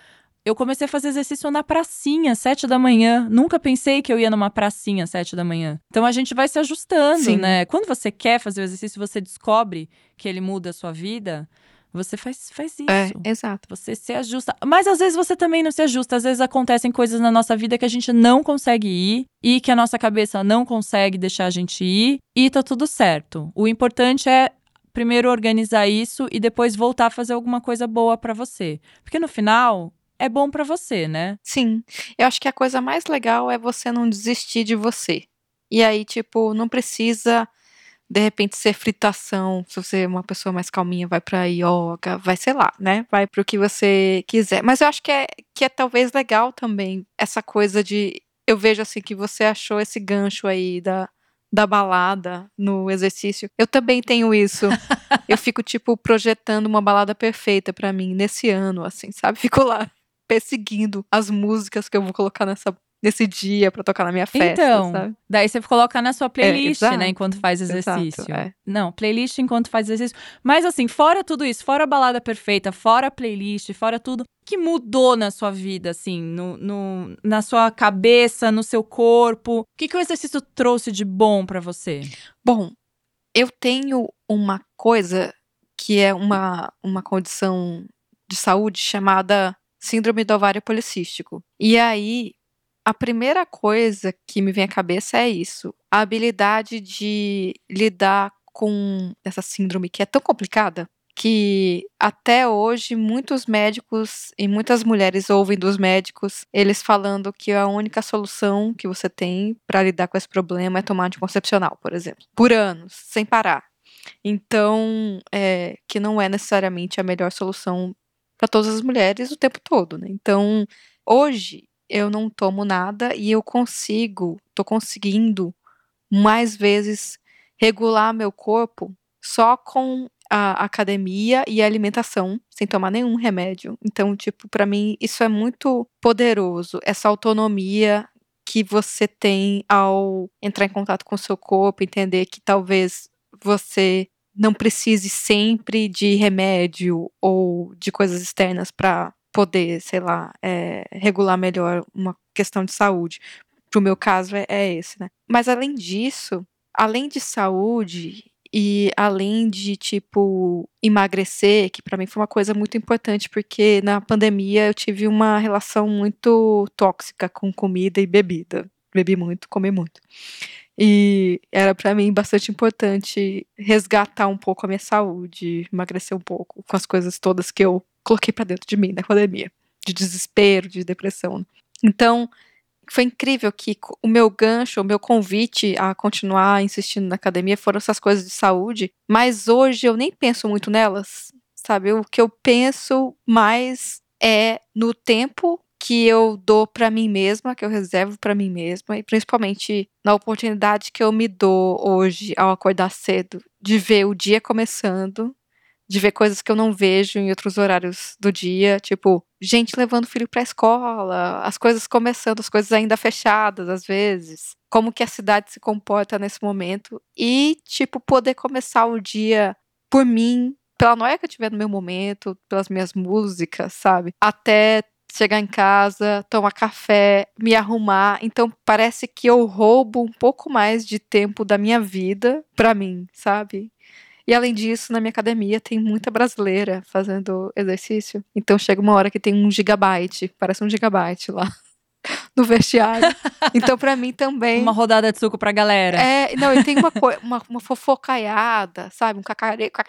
Eu comecei a fazer exercício na pracinha, sete da manhã. Nunca pensei que eu ia numa pracinha, sete da manhã. Então a gente vai se ajustando, Sim. né? Quando você quer fazer o exercício, você descobre que ele muda a sua vida. Você faz, faz isso. É, exato. Você se ajusta. Mas às vezes você também não se ajusta. Às vezes acontecem coisas na nossa vida que a gente não consegue ir e que a nossa cabeça não consegue deixar a gente ir e tá tudo certo. O importante é primeiro organizar isso e depois voltar a fazer alguma coisa boa para você. Porque no final é bom para você, né? Sim. Eu acho que a coisa mais legal é você não desistir de você. E aí, tipo, não precisa de repente ser fritação, se você é uma pessoa mais calminha, vai pra yoga, vai, sei lá, né? Vai pro que você quiser. Mas eu acho que é, que é talvez legal também essa coisa de. Eu vejo assim que você achou esse gancho aí da, da balada no exercício. Eu também tenho isso. eu fico, tipo, projetando uma balada perfeita para mim nesse ano, assim, sabe? Fico lá perseguindo as músicas que eu vou colocar nessa nesse dia para tocar na minha festa, então, sabe? Daí você coloca na sua playlist, é, né, enquanto faz exercício. Exato, é. Não, playlist enquanto faz exercício. Mas assim, fora tudo isso, fora a balada perfeita, fora a playlist, fora tudo, que mudou na sua vida, assim, no, no na sua cabeça, no seu corpo? O que, que o exercício trouxe de bom para você? Bom, eu tenho uma coisa que é uma, uma condição de saúde chamada síndrome do ovário policístico. E aí, a primeira coisa que me vem à cabeça é isso: a habilidade de lidar com essa síndrome que é tão complicada que até hoje muitos médicos e muitas mulheres ouvem dos médicos eles falando que a única solução que você tem para lidar com esse problema é tomar anticoncepcional, por exemplo, por anos, sem parar. Então, é, que não é necessariamente a melhor solução para todas as mulheres o tempo todo, né? Então, hoje eu não tomo nada e eu consigo, tô conseguindo mais vezes regular meu corpo só com a academia e a alimentação, sem tomar nenhum remédio. Então, tipo, para mim isso é muito poderoso, essa autonomia que você tem ao entrar em contato com o seu corpo, entender que talvez você não precise sempre de remédio ou de coisas externas para poder, sei lá, é, regular melhor uma questão de saúde. Pro meu caso é, é esse, né? Mas além disso, além de saúde e além de tipo emagrecer, que para mim foi uma coisa muito importante porque na pandemia eu tive uma relação muito tóxica com comida e bebida. bebi muito, comi muito. E era para mim bastante importante resgatar um pouco a minha saúde, emagrecer um pouco com as coisas todas que eu coloquei para dentro de mim na pandemia, de desespero, de depressão. Então, foi incrível que o meu gancho, o meu convite a continuar insistindo na academia foram essas coisas de saúde, mas hoje eu nem penso muito nelas, sabe? O que eu penso mais é no tempo que eu dou para mim mesma, que eu reservo para mim mesma, e principalmente na oportunidade que eu me dou hoje ao acordar cedo, de ver o dia começando, de ver coisas que eu não vejo em outros horários do dia, tipo, gente levando o filho para escola, as coisas começando, as coisas ainda fechadas às vezes, como que a cidade se comporta nesse momento e tipo poder começar o dia por mim, pela noia que eu tiver no meu momento, pelas minhas músicas, sabe? Até chegar em casa, tomar café, me arrumar. Então parece que eu roubo um pouco mais de tempo da minha vida para mim, sabe? E além disso, na minha academia tem muita brasileira fazendo exercício. Então chega uma hora que tem um gigabyte, parece um gigabyte lá no vestiário. Então, para mim também. Uma rodada de suco pra galera. É, não, e tem uma, uma, uma fofocaiada, sabe? Um cacareco,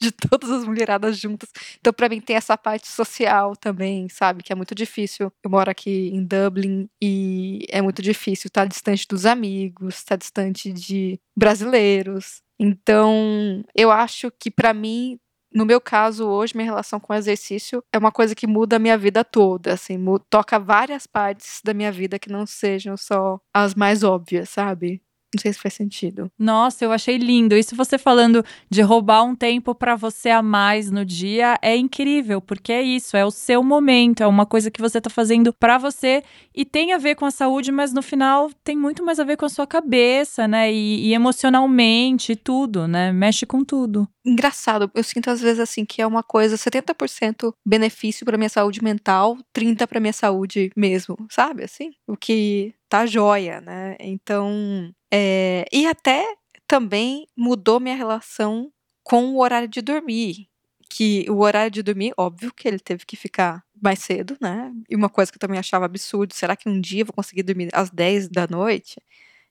de todas as mulheradas juntas. Então, para mim, tem essa parte social também, sabe? Que é muito difícil. Eu moro aqui em Dublin e é muito difícil estar distante dos amigos, estar distante de brasileiros. Então, eu acho que para mim no meu caso, hoje, minha relação com o exercício é uma coisa que muda a minha vida toda, assim, toca várias partes da minha vida que não sejam só as mais óbvias, sabe? Não sei se faz sentido. Nossa, eu achei lindo. Isso você falando de roubar um tempo para você a mais no dia é incrível, porque é isso, é o seu momento, é uma coisa que você tá fazendo para você e tem a ver com a saúde, mas no final tem muito mais a ver com a sua cabeça, né? E, e emocionalmente, tudo, né? Mexe com tudo. Engraçado, eu sinto às vezes assim que é uma coisa 70% benefício para minha saúde mental, 30 para minha saúde mesmo, sabe? Assim, o que tá joia, né? Então, é, e até também mudou minha relação com o horário de dormir. Que o horário de dormir, óbvio que ele teve que ficar mais cedo, né? E uma coisa que eu também achava absurdo, será que um dia eu vou conseguir dormir às 10 da noite?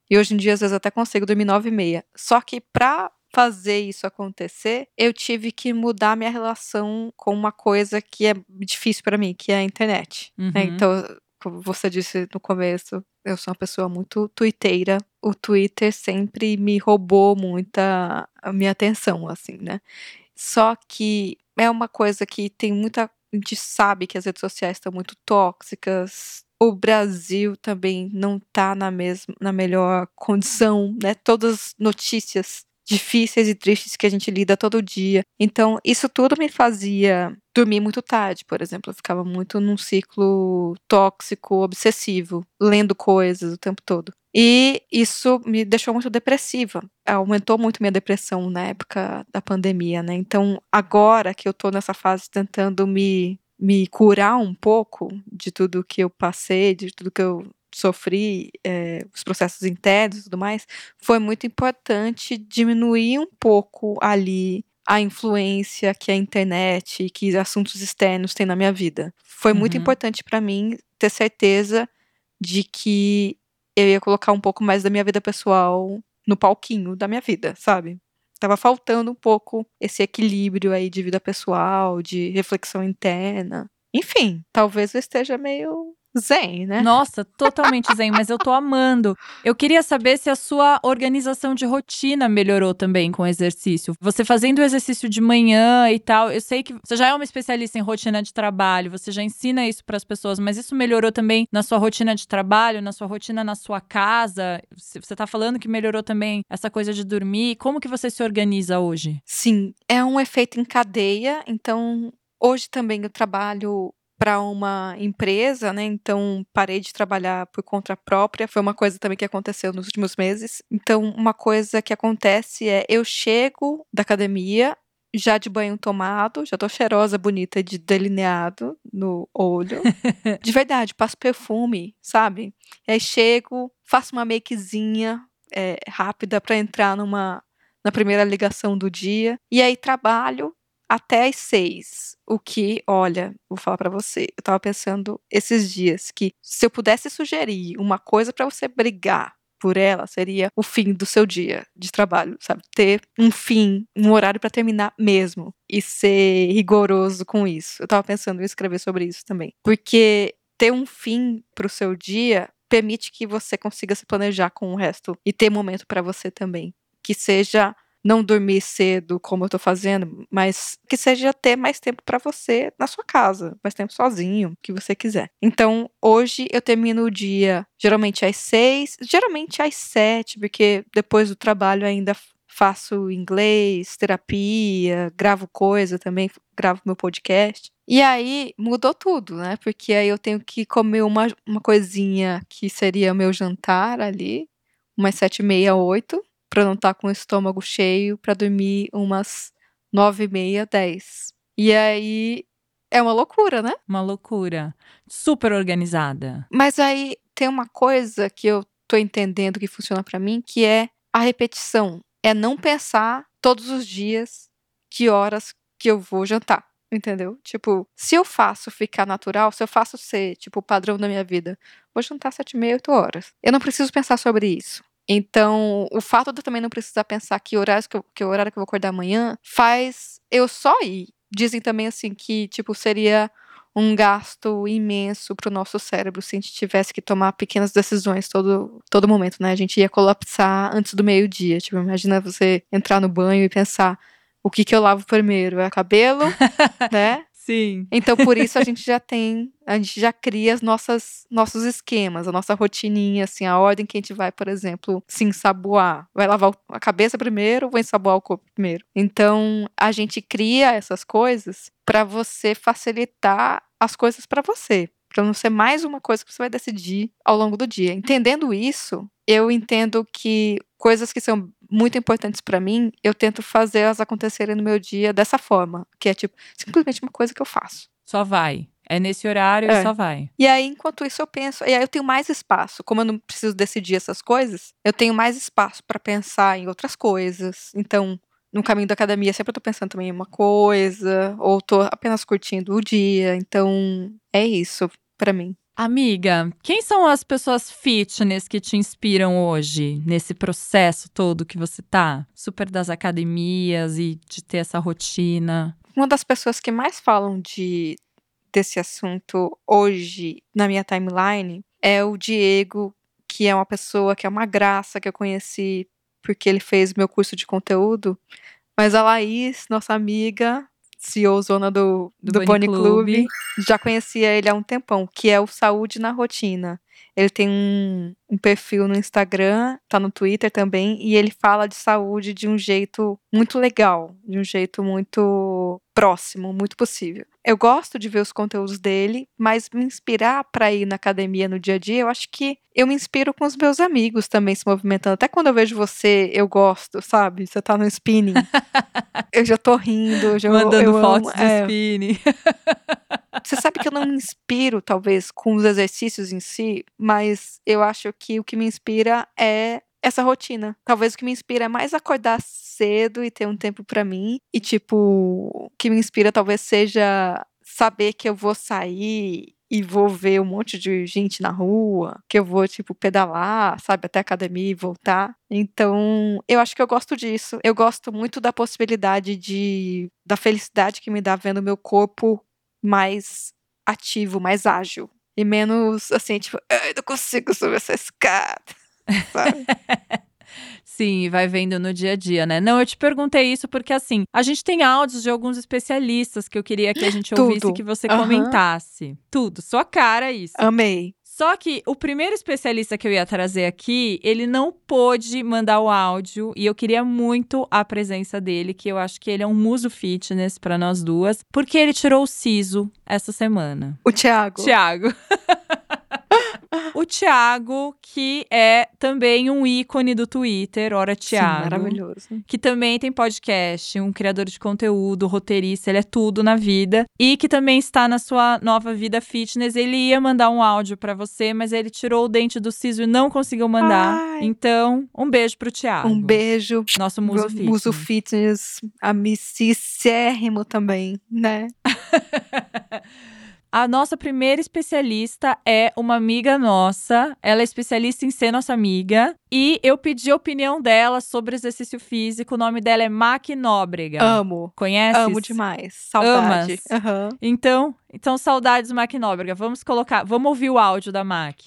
E hoje em dia, às vezes, até consigo dormir 9 e meia. Só que pra fazer isso acontecer, eu tive que mudar minha relação com uma coisa que é difícil para mim, que é a internet. Né? Uhum. Né? Então, como você disse no começo, eu sou uma pessoa muito twitteira. O Twitter sempre me roubou muita a minha atenção, assim, né? Só que é uma coisa que tem muita. A gente sabe que as redes sociais estão muito tóxicas. O Brasil também não está na mesma, na melhor condição, né? Todas as notícias difíceis e tristes que a gente lida todo dia. Então, isso tudo me fazia dormir muito tarde, por exemplo. Eu ficava muito num ciclo tóxico, obsessivo, lendo coisas o tempo todo. E isso me deixou muito depressiva. Aumentou muito minha depressão na época da pandemia, né? Então, agora que eu tô nessa fase tentando me me curar um pouco de tudo que eu passei, de tudo que eu sofri, é, os processos internos e tudo mais, foi muito importante diminuir um pouco ali a influência que a internet e que assuntos externos têm na minha vida. Foi uhum. muito importante para mim ter certeza de que eu ia colocar um pouco mais da minha vida pessoal no palquinho da minha vida, sabe? Tava faltando um pouco esse equilíbrio aí de vida pessoal, de reflexão interna. Enfim, talvez eu esteja meio zen, né? Nossa, totalmente zen, mas eu tô amando. Eu queria saber se a sua organização de rotina melhorou também com o exercício. Você fazendo o exercício de manhã e tal, eu sei que você já é uma especialista em rotina de trabalho, você já ensina isso para as pessoas, mas isso melhorou também na sua rotina de trabalho, na sua rotina na sua casa? Você tá falando que melhorou também essa coisa de dormir. Como que você se organiza hoje? Sim, é um efeito em cadeia, então Hoje também eu trabalho para uma empresa, né? Então parei de trabalhar por conta própria. Foi uma coisa também que aconteceu nos últimos meses. Então, uma coisa que acontece é eu chego da academia já de banho tomado, já tô cheirosa, bonita, de delineado no olho. de verdade, passo perfume, sabe? E aí chego, faço uma makezinha é, rápida para entrar numa na primeira ligação do dia. E aí trabalho até as seis. O que, olha, vou falar para você, eu tava pensando esses dias que se eu pudesse sugerir uma coisa para você brigar por ela seria o fim do seu dia de trabalho, sabe? Ter um fim, um horário para terminar mesmo e ser rigoroso com isso. Eu tava pensando em escrever sobre isso também. Porque ter um fim pro seu dia permite que você consiga se planejar com o resto e ter momento para você também. Que seja não dormir cedo como eu tô fazendo, mas que seja ter mais tempo para você na sua casa, mais tempo sozinho, que você quiser. Então, hoje eu termino o dia geralmente às seis, geralmente às sete, porque depois do trabalho ainda faço inglês, terapia, gravo coisa também, gravo meu podcast. E aí mudou tudo, né? Porque aí eu tenho que comer uma, uma coisinha que seria meu jantar ali, umas sete e meia, oito para não estar tá com o estômago cheio, para dormir umas nove e meia, dez. E aí é uma loucura, né? Uma loucura. Super organizada. Mas aí tem uma coisa que eu tô entendendo que funciona para mim, que é a repetição. É não pensar todos os dias que horas que eu vou jantar. Entendeu? Tipo, se eu faço ficar natural, se eu faço ser, tipo, o padrão da minha vida, vou jantar sete e meia, oito horas. Eu não preciso pensar sobre isso. Então, o fato de eu também não precisar pensar que horário que, eu, que horário que eu vou acordar amanhã faz eu só ir. Dizem também assim que, tipo, seria um gasto imenso para o nosso cérebro se a gente tivesse que tomar pequenas decisões todo, todo momento, né? A gente ia colapsar antes do meio-dia. Tipo, imagina você entrar no banho e pensar o que que eu lavo primeiro? É cabelo, né? Sim. Então, por isso a gente já tem, a gente já cria as nossas nossos esquemas, a nossa rotininha, assim, a ordem que a gente vai, por exemplo, se ensaboar. Vai lavar a cabeça primeiro ou vai ensaboar o corpo primeiro? Então, a gente cria essas coisas para você facilitar as coisas para você, para não ser mais uma coisa que você vai decidir ao longo do dia. Entendendo isso, eu entendo que coisas que são muito importantes para mim, eu tento fazer elas acontecerem no meu dia dessa forma, que é tipo, simplesmente uma coisa que eu faço. Só vai. É nesse horário é. e só vai. E aí, enquanto isso, eu penso. E aí, eu tenho mais espaço. Como eu não preciso decidir essas coisas, eu tenho mais espaço para pensar em outras coisas. Então, no caminho da academia, sempre eu tô pensando também em uma coisa, ou tô apenas curtindo o dia. Então, é isso para mim. Amiga, quem são as pessoas fitness que te inspiram hoje, nesse processo todo que você tá? Super das academias e de ter essa rotina. Uma das pessoas que mais falam de desse assunto hoje na minha timeline é o Diego, que é uma pessoa que é uma graça que eu conheci porque ele fez meu curso de conteúdo. Mas a Laís, nossa amiga, CEO zona do, do, do Club. Club. Já conhecia ele há um tempão, que é o Saúde na Rotina. Ele tem um, um, perfil no Instagram, tá no Twitter também, e ele fala de saúde de um jeito muito legal, de um jeito muito próximo, muito possível. Eu gosto de ver os conteúdos dele, mas me inspirar para ir na academia no dia a dia, eu acho que eu me inspiro com os meus amigos também se movimentando. Até quando eu vejo você, eu gosto, sabe? Você tá no spinning. eu já tô rindo, já mandando eu fotos amo, do é. spinning. Você sabe que eu não me inspiro, talvez, com os exercícios em si, mas eu acho que o que me inspira é essa rotina. Talvez o que me inspira é mais acordar cedo e ter um tempo para mim. E, tipo, o que me inspira talvez seja saber que eu vou sair e vou ver um monte de gente na rua, que eu vou, tipo, pedalar, sabe, até a academia e voltar. Então, eu acho que eu gosto disso. Eu gosto muito da possibilidade de. da felicidade que me dá vendo meu corpo mais ativo, mais ágil. E menos assim, tipo, eu não consigo subir essa escada. Sabe? Sim, vai vendo no dia a dia, né? Não, eu te perguntei isso porque, assim, a gente tem áudios de alguns especialistas que eu queria que a gente ouvisse e que você uhum. comentasse. Tudo, sua cara isso. Amei. Só que o primeiro especialista que eu ia trazer aqui, ele não pôde mandar o áudio e eu queria muito a presença dele, que eu acho que ele é um muso fitness para nós duas, porque ele tirou o siso essa semana. O Thiago. Thiago. o Thiago, que é também um ícone do Twitter, ora Thiago. Sim, maravilhoso. Que também tem podcast, um criador de conteúdo, roteirista, ele é tudo na vida. E que também está na sua nova vida fitness. Ele ia mandar um áudio para você, mas ele tirou o dente do siso e não conseguiu mandar. Ai. Então, um beijo pro Thiago. Um beijo. Nosso muso fitness. Muso fitness, amicíssimo também, né? A nossa primeira especialista é uma amiga nossa. Ela é especialista em ser nossa amiga. E eu pedi a opinião dela sobre exercício físico. O nome dela é Mac Nóbrega. Amo. Conhece? Amo demais. Saudade. Uhum. Então, então, saudades, Mac Nóbrega. Vamos colocar. Vamos ouvir o áudio da Mac.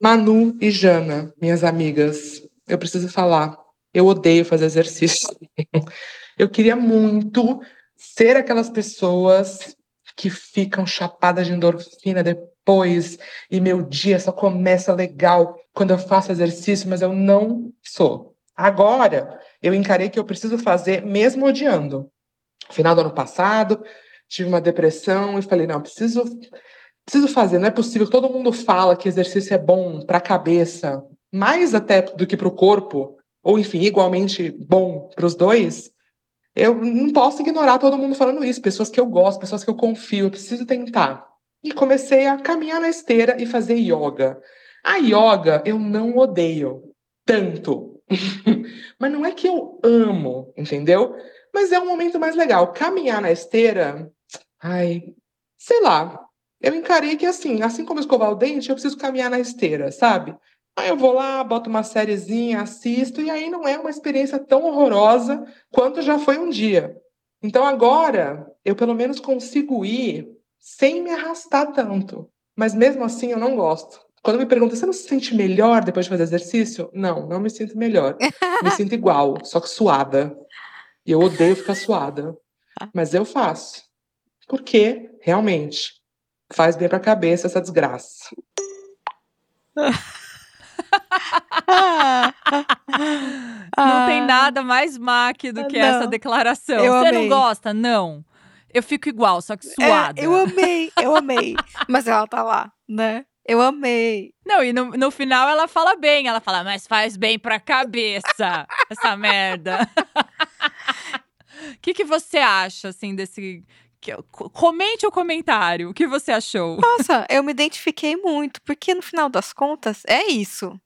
Manu e Jana, minhas amigas, eu preciso falar. Eu odeio fazer exercício. eu queria muito ser aquelas pessoas que ficam chapadas de endorfina depois e meu dia só começa legal quando eu faço exercício, mas eu não sou. Agora, eu encarei que eu preciso fazer mesmo odiando. Final do ano passado, tive uma depressão e falei, não, preciso preciso fazer, não é possível. Todo mundo fala que exercício é bom para a cabeça, mais até do que para o corpo, ou enfim, igualmente bom para os dois eu não posso ignorar todo mundo falando isso, pessoas que eu gosto, pessoas que eu confio, eu preciso tentar. E comecei a caminhar na esteira e fazer yoga. A yoga eu não odeio tanto. Mas não é que eu amo, entendeu? Mas é um momento mais legal. Caminhar na esteira, ai, sei lá. Eu encarei que assim, assim como escovar o dente, eu preciso caminhar na esteira, sabe? Aí eu vou lá, boto uma sériezinha, assisto, e aí não é uma experiência tão horrorosa quanto já foi um dia. Então agora eu pelo menos consigo ir sem me arrastar tanto. Mas mesmo assim eu não gosto. Quando me perguntam, você não se sente melhor depois de fazer exercício? Não, não me sinto melhor. me sinto igual, só que suada. E eu odeio ficar suada. Mas eu faço. Porque, realmente, faz bem pra cabeça essa desgraça. não tem ah. nada mais mac do que não. essa declaração. Eu Você amei. não gosta? Não. Eu fico igual, só que é, suada. É, eu amei, eu amei. Mas ela tá lá, né? Eu amei. Não, e no, no final ela fala bem. Ela fala, mas faz bem pra cabeça essa merda. O que, que você acha, assim, desse Comente o comentário. O que você achou? Nossa, eu me identifiquei muito, porque no final das contas é isso.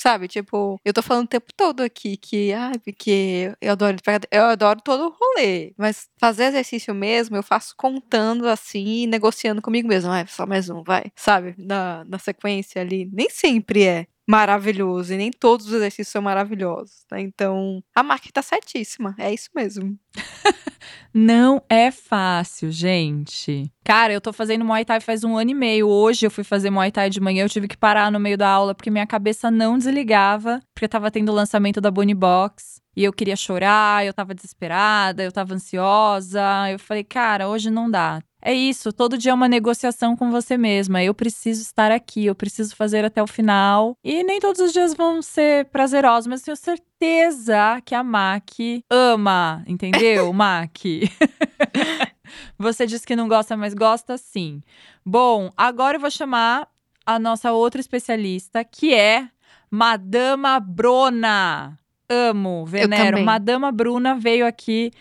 Sabe, tipo, eu tô falando o tempo todo aqui que, ah, porque eu adoro, eu adoro todo o rolê, mas fazer exercício mesmo eu faço contando assim, negociando comigo mesmo, vai, só mais um, vai, sabe, na, na sequência ali, nem sempre é maravilhoso e nem todos os exercícios são maravilhosos, né? Então, a marca tá certíssima, é isso mesmo. Não é fácil, gente. Cara, eu tô fazendo Muay Thai faz um ano e meio. Hoje eu fui fazer Muay Thai de manhã, eu tive que parar no meio da aula porque minha cabeça não desligava, porque tava tendo o lançamento da Bonnie Box. E eu queria chorar, eu tava desesperada, eu tava ansiosa. Eu falei, cara, hoje não dá. É isso, todo dia é uma negociação com você mesma. Eu preciso estar aqui, eu preciso fazer até o final. E nem todos os dias vão ser prazerosos, mas tenho certeza que a Mac ama, entendeu, Mac? você disse que não gosta, mas gosta sim. Bom, agora eu vou chamar a nossa outra especialista, que é Madama Bruna. Amo, venero. Madama Bruna veio aqui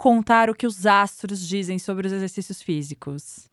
contar o que os astros dizem sobre os exercícios físicos.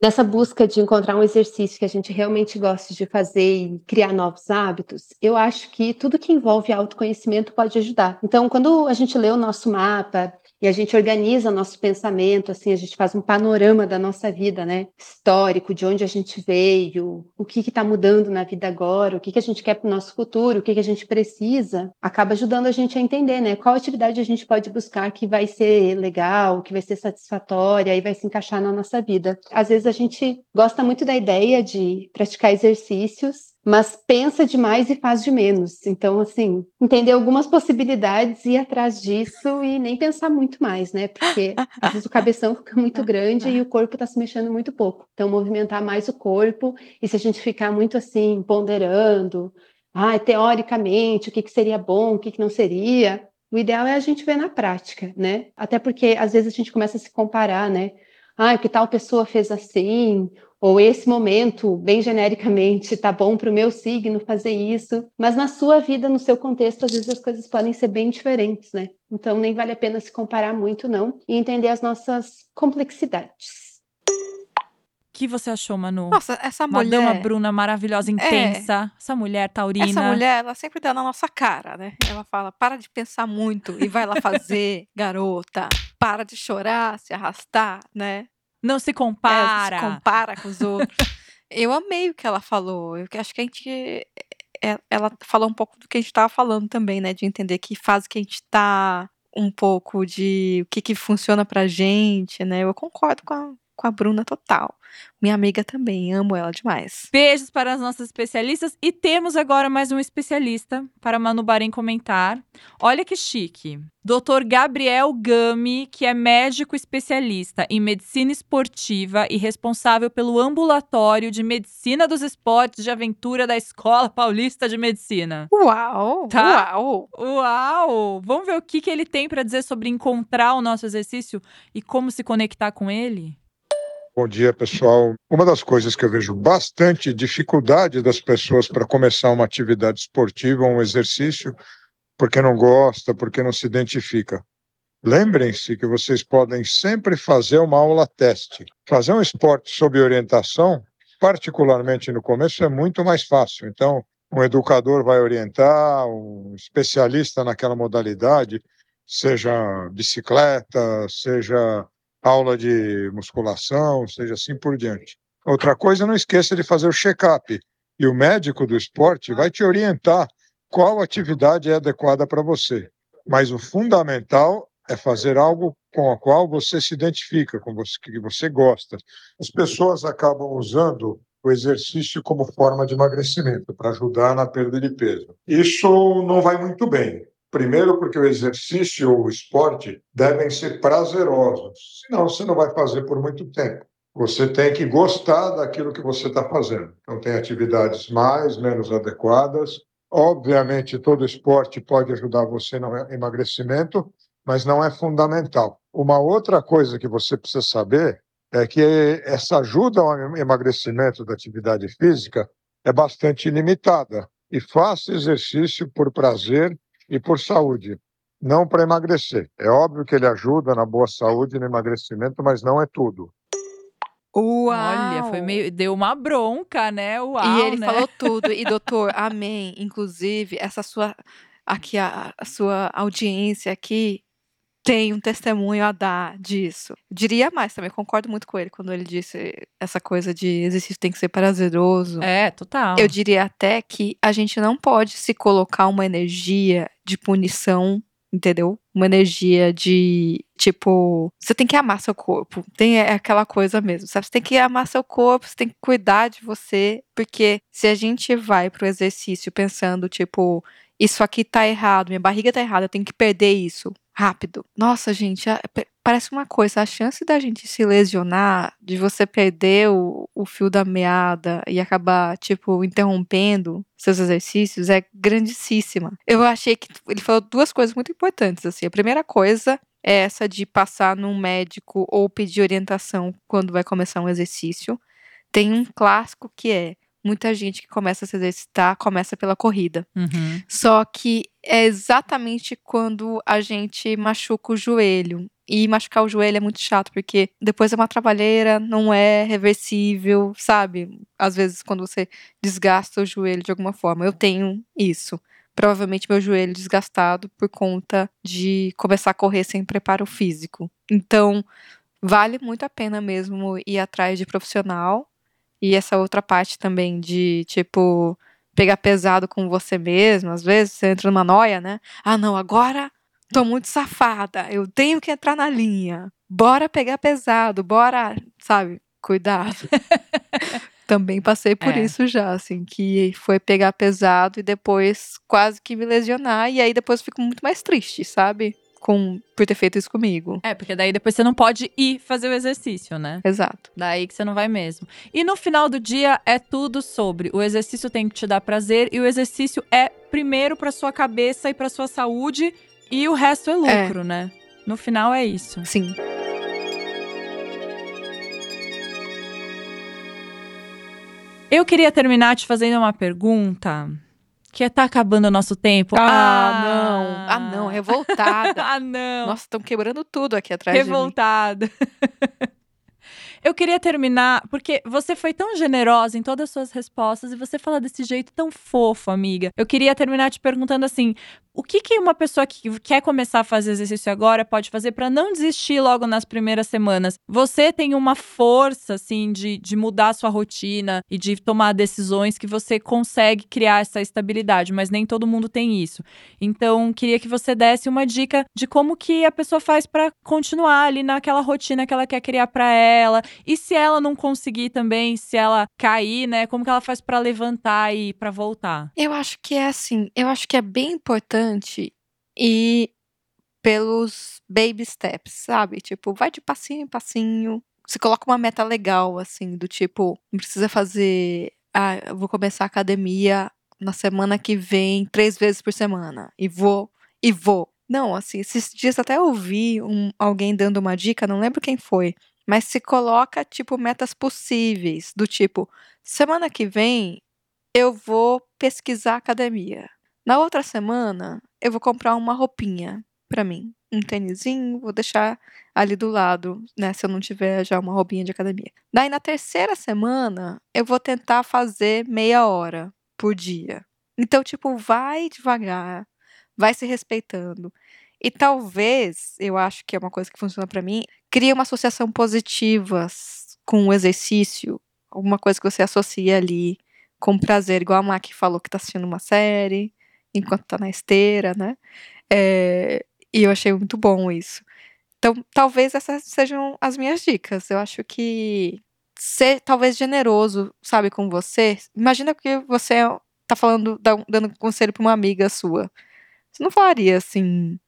Nessa busca de encontrar um exercício que a gente realmente gosta de fazer e criar novos hábitos, eu acho que tudo que envolve autoconhecimento pode ajudar. Então, quando a gente lê o nosso mapa, e a gente organiza nosso pensamento, assim, a gente faz um panorama da nossa vida, né? Histórico, de onde a gente veio, o que está mudando na vida agora, o que, que a gente quer para o nosso futuro, o que, que a gente precisa, acaba ajudando a gente a entender, né? Qual atividade a gente pode buscar que vai ser legal, que vai ser satisfatória e vai se encaixar na nossa vida. Às vezes a gente gosta muito da ideia de praticar exercícios mas pensa demais e faz de menos. Então, assim, entender algumas possibilidades, ir atrás disso e nem pensar muito mais, né? Porque às vezes o cabeção fica muito grande e o corpo está se mexendo muito pouco. Então, movimentar mais o corpo, e se a gente ficar muito assim, ponderando, ah, teoricamente, o que, que seria bom, o que, que não seria, o ideal é a gente ver na prática, né? Até porque às vezes a gente começa a se comparar, né? Ah, que tal pessoa fez assim, ou esse momento, bem genericamente, tá bom para o meu signo fazer isso, mas na sua vida, no seu contexto, às vezes as coisas podem ser bem diferentes, né? Então nem vale a pena se comparar muito, não, e entender as nossas complexidades. O que você achou, Manu? Nossa, essa mulher. Madama Bruna maravilhosa, intensa. Essa mulher taurina. Essa mulher, ela sempre dá na nossa cara, né? Ela fala: para de pensar muito e vai lá fazer, garota. Para de chorar, se arrastar, né? Não se É, compara. se compara com os outros. Eu amei o que ela falou. Eu acho que a gente. é- Ela falou um pouco do que a gente estava falando também, né? De entender que fase que a gente tá, um pouco de o que, que funciona pra gente, né? Eu concordo com a, com a Bruna total. Minha amiga também, amo ela demais. Beijos para as nossas especialistas. E temos agora mais um especialista para Manu Bahrein comentar. Olha que chique. Dr. Gabriel Gami, que é médico especialista em medicina esportiva e responsável pelo ambulatório de medicina dos esportes de aventura da Escola Paulista de Medicina. Uau! Tá. Uau! Uau! Vamos ver o que, que ele tem para dizer sobre encontrar o nosso exercício e como se conectar com ele? Bom dia, pessoal. Uma das coisas que eu vejo bastante dificuldade das pessoas para começar uma atividade esportiva, um exercício, porque não gosta, porque não se identifica. Lembrem-se que vocês podem sempre fazer uma aula teste. Fazer um esporte sob orientação, particularmente no começo, é muito mais fácil. Então, um educador vai orientar, um especialista naquela modalidade, seja bicicleta, seja aula de musculação, seja assim por diante. Outra coisa, não esqueça de fazer o check-up. E o médico do esporte vai te orientar qual atividade é adequada para você. Mas o fundamental é fazer algo com a qual você se identifica, com você, que você gosta. As pessoas acabam usando o exercício como forma de emagrecimento, para ajudar na perda de peso. Isso não vai muito bem. Primeiro, porque o exercício ou o esporte devem ser prazerosos, senão você não vai fazer por muito tempo. Você tem que gostar daquilo que você está fazendo. Então, tem atividades mais, menos adequadas. Obviamente, todo esporte pode ajudar você no emagrecimento, mas não é fundamental. Uma outra coisa que você precisa saber é que essa ajuda ao emagrecimento da atividade física é bastante limitada. E faça exercício por prazer e por saúde, não para emagrecer. É óbvio que ele ajuda na boa saúde e no emagrecimento, mas não é tudo. Uau! Olha, foi meio. Deu uma bronca, né? Uau, E ele né? falou tudo. E doutor, amém. Inclusive, essa sua aqui a, a sua audiência aqui tem um testemunho a dar disso. Diria mais também, concordo muito com ele quando ele disse essa coisa de exercício tem que ser prazeroso. É, total. Eu diria até que a gente não pode se colocar uma energia de punição, entendeu? Uma energia de tipo, você tem que amar seu corpo. Tem é aquela coisa mesmo, sabe? Você tem que amar seu corpo, você tem que cuidar de você, porque se a gente vai pro exercício pensando tipo, isso aqui tá errado, minha barriga tá errada, eu tenho que perder isso rápido. Nossa, gente, parece uma coisa, a chance da gente se lesionar, de você perder o, o fio da meada e acabar, tipo, interrompendo seus exercícios é grandíssima. Eu achei que ele falou duas coisas muito importantes, assim. A primeira coisa é essa de passar num médico ou pedir orientação quando vai começar um exercício. Tem um clássico que é muita gente que começa a se exercitar começa pela corrida. Uhum. Só que é exatamente quando a gente machuca o joelho. E machucar o joelho é muito chato, porque depois é uma trabalheira, não é reversível, sabe? Às vezes, quando você desgasta o joelho de alguma forma. Eu tenho isso. Provavelmente meu joelho desgastado por conta de começar a correr sem preparo físico. Então, vale muito a pena mesmo ir atrás de profissional. E essa outra parte também de, tipo, pegar pesado com você mesmo. Às vezes você entra numa noia, né? Ah, não, agora tô muito safada. Eu tenho que entrar na linha. Bora pegar pesado, bora, sabe? Cuidado. Também passei por É. isso já, assim, que foi pegar pesado e depois quase que me lesionar. E aí depois eu fico muito mais triste, sabe? Com, por ter feito isso comigo. É, porque daí depois você não pode ir fazer o exercício, né? Exato. Daí que você não vai mesmo. E no final do dia é tudo sobre o exercício tem que te dar prazer e o exercício é primeiro pra sua cabeça e pra sua saúde e o resto é lucro, né? No final é isso. Sim. Eu queria terminar te fazendo uma pergunta. Que é, tá acabando o nosso tempo. Ah, não. Ah, não. Revoltada. ah, não. Nossa, estão quebrando tudo aqui atrás de mim. Revoltada. Eu queria terminar, porque você foi tão generosa em todas as suas respostas e você fala desse jeito tão fofo, amiga. Eu queria terminar te perguntando assim: o que, que uma pessoa que quer começar a fazer exercício agora pode fazer para não desistir logo nas primeiras semanas? Você tem uma força, assim, de, de mudar a sua rotina e de tomar decisões que você consegue criar essa estabilidade, mas nem todo mundo tem isso. Então, queria que você desse uma dica de como que a pessoa faz para continuar ali naquela rotina que ela quer criar para ela. E se ela não conseguir também, se ela cair, né, como que ela faz para levantar e para voltar? Eu acho que é assim, eu acho que é bem importante e pelos baby steps, sabe? Tipo, vai de passinho em passinho. Você coloca uma meta legal, assim, do tipo, não precisa fazer. Ah, vou começar a academia na semana que vem, três vezes por semana. E vou, e vou. Não, assim, esses dias até ouvi um, alguém dando uma dica, não lembro quem foi, mas se coloca, tipo, metas possíveis, do tipo, semana que vem eu vou pesquisar academia. Na outra semana, eu vou comprar uma roupinha para mim. Um tênisinho, vou deixar ali do lado, né? Se eu não tiver já uma roupinha de academia. Daí na terceira semana, eu vou tentar fazer meia hora por dia. Então, tipo, vai devagar, vai se respeitando. E talvez, eu acho que é uma coisa que funciona para mim, cria uma associação positiva com o exercício, alguma coisa que você associa ali com prazer, igual a Mac falou que tá assistindo uma série, enquanto tá na esteira, né? É, e eu achei muito bom isso. Então, talvez essas sejam as minhas dicas. Eu acho que ser talvez generoso, sabe, com você. Imagina que você tá falando, dando conselho pra uma amiga sua. Você não falaria assim,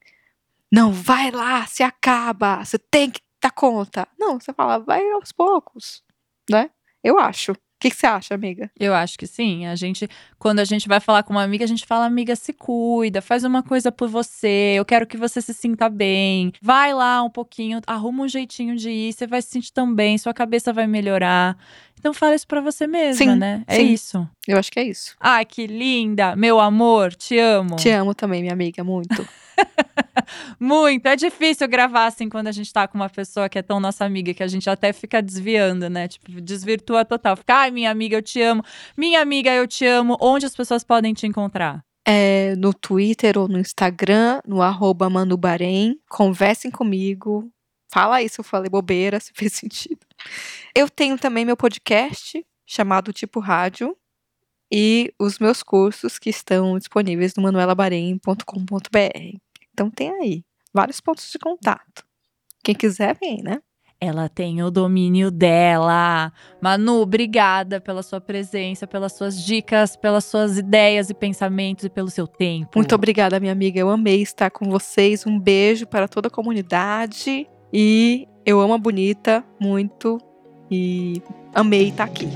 não, vai lá, se acaba, você tem que dar conta. Não, você fala, vai aos poucos, né? Eu acho que, que você acha, amiga? Eu acho que sim. A gente, quando a gente vai falar com uma amiga, a gente fala, amiga, se cuida, faz uma coisa por você. Eu quero que você se sinta bem. Vai lá um pouquinho, arruma um jeitinho de ir, você vai se sentir tão bem, sua cabeça vai melhorar. Então fala isso pra você mesma, sim, né? É sim. isso. Eu acho que é isso. Ai, que linda! Meu amor, te amo. Te amo também, minha amiga, muito. Muito. É difícil gravar assim quando a gente tá com uma pessoa que é tão nossa amiga que a gente até fica desviando, né? Tipo, desvirtua total. Fica, ai, minha amiga, eu te amo. Minha amiga, eu te amo. Onde as pessoas podem te encontrar? É, no Twitter ou no Instagram, no arroba Manubarém. Conversem comigo. Fala aí se eu falei bobeira, se fez sentido. Eu tenho também meu podcast chamado Tipo Rádio e os meus cursos que estão disponíveis no manuelabarém.com.br. Então tem aí vários pontos de contato. Quem quiser, vem, né? Ela tem o domínio dela. Manu, obrigada pela sua presença, pelas suas dicas, pelas suas ideias e pensamentos e pelo seu tempo. Muito obrigada, minha amiga. Eu amei estar com vocês. Um beijo para toda a comunidade. E eu amo a Bonita muito. E amei estar aqui.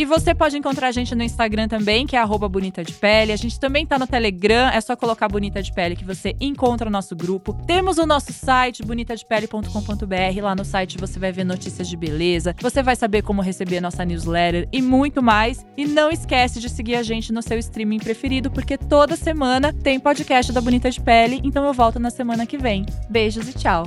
E você pode encontrar a gente no Instagram também, que é Bonita de Pele. A gente também tá no Telegram, é só colocar Bonita de Pele que você encontra o nosso grupo. Temos o nosso site, bonitadepele.com.br. Lá no site você vai ver notícias de beleza, você vai saber como receber a nossa newsletter e muito mais. E não esquece de seguir a gente no seu streaming preferido, porque toda semana tem podcast da Bonita de Pele, então eu volto na semana que vem. Beijos e tchau!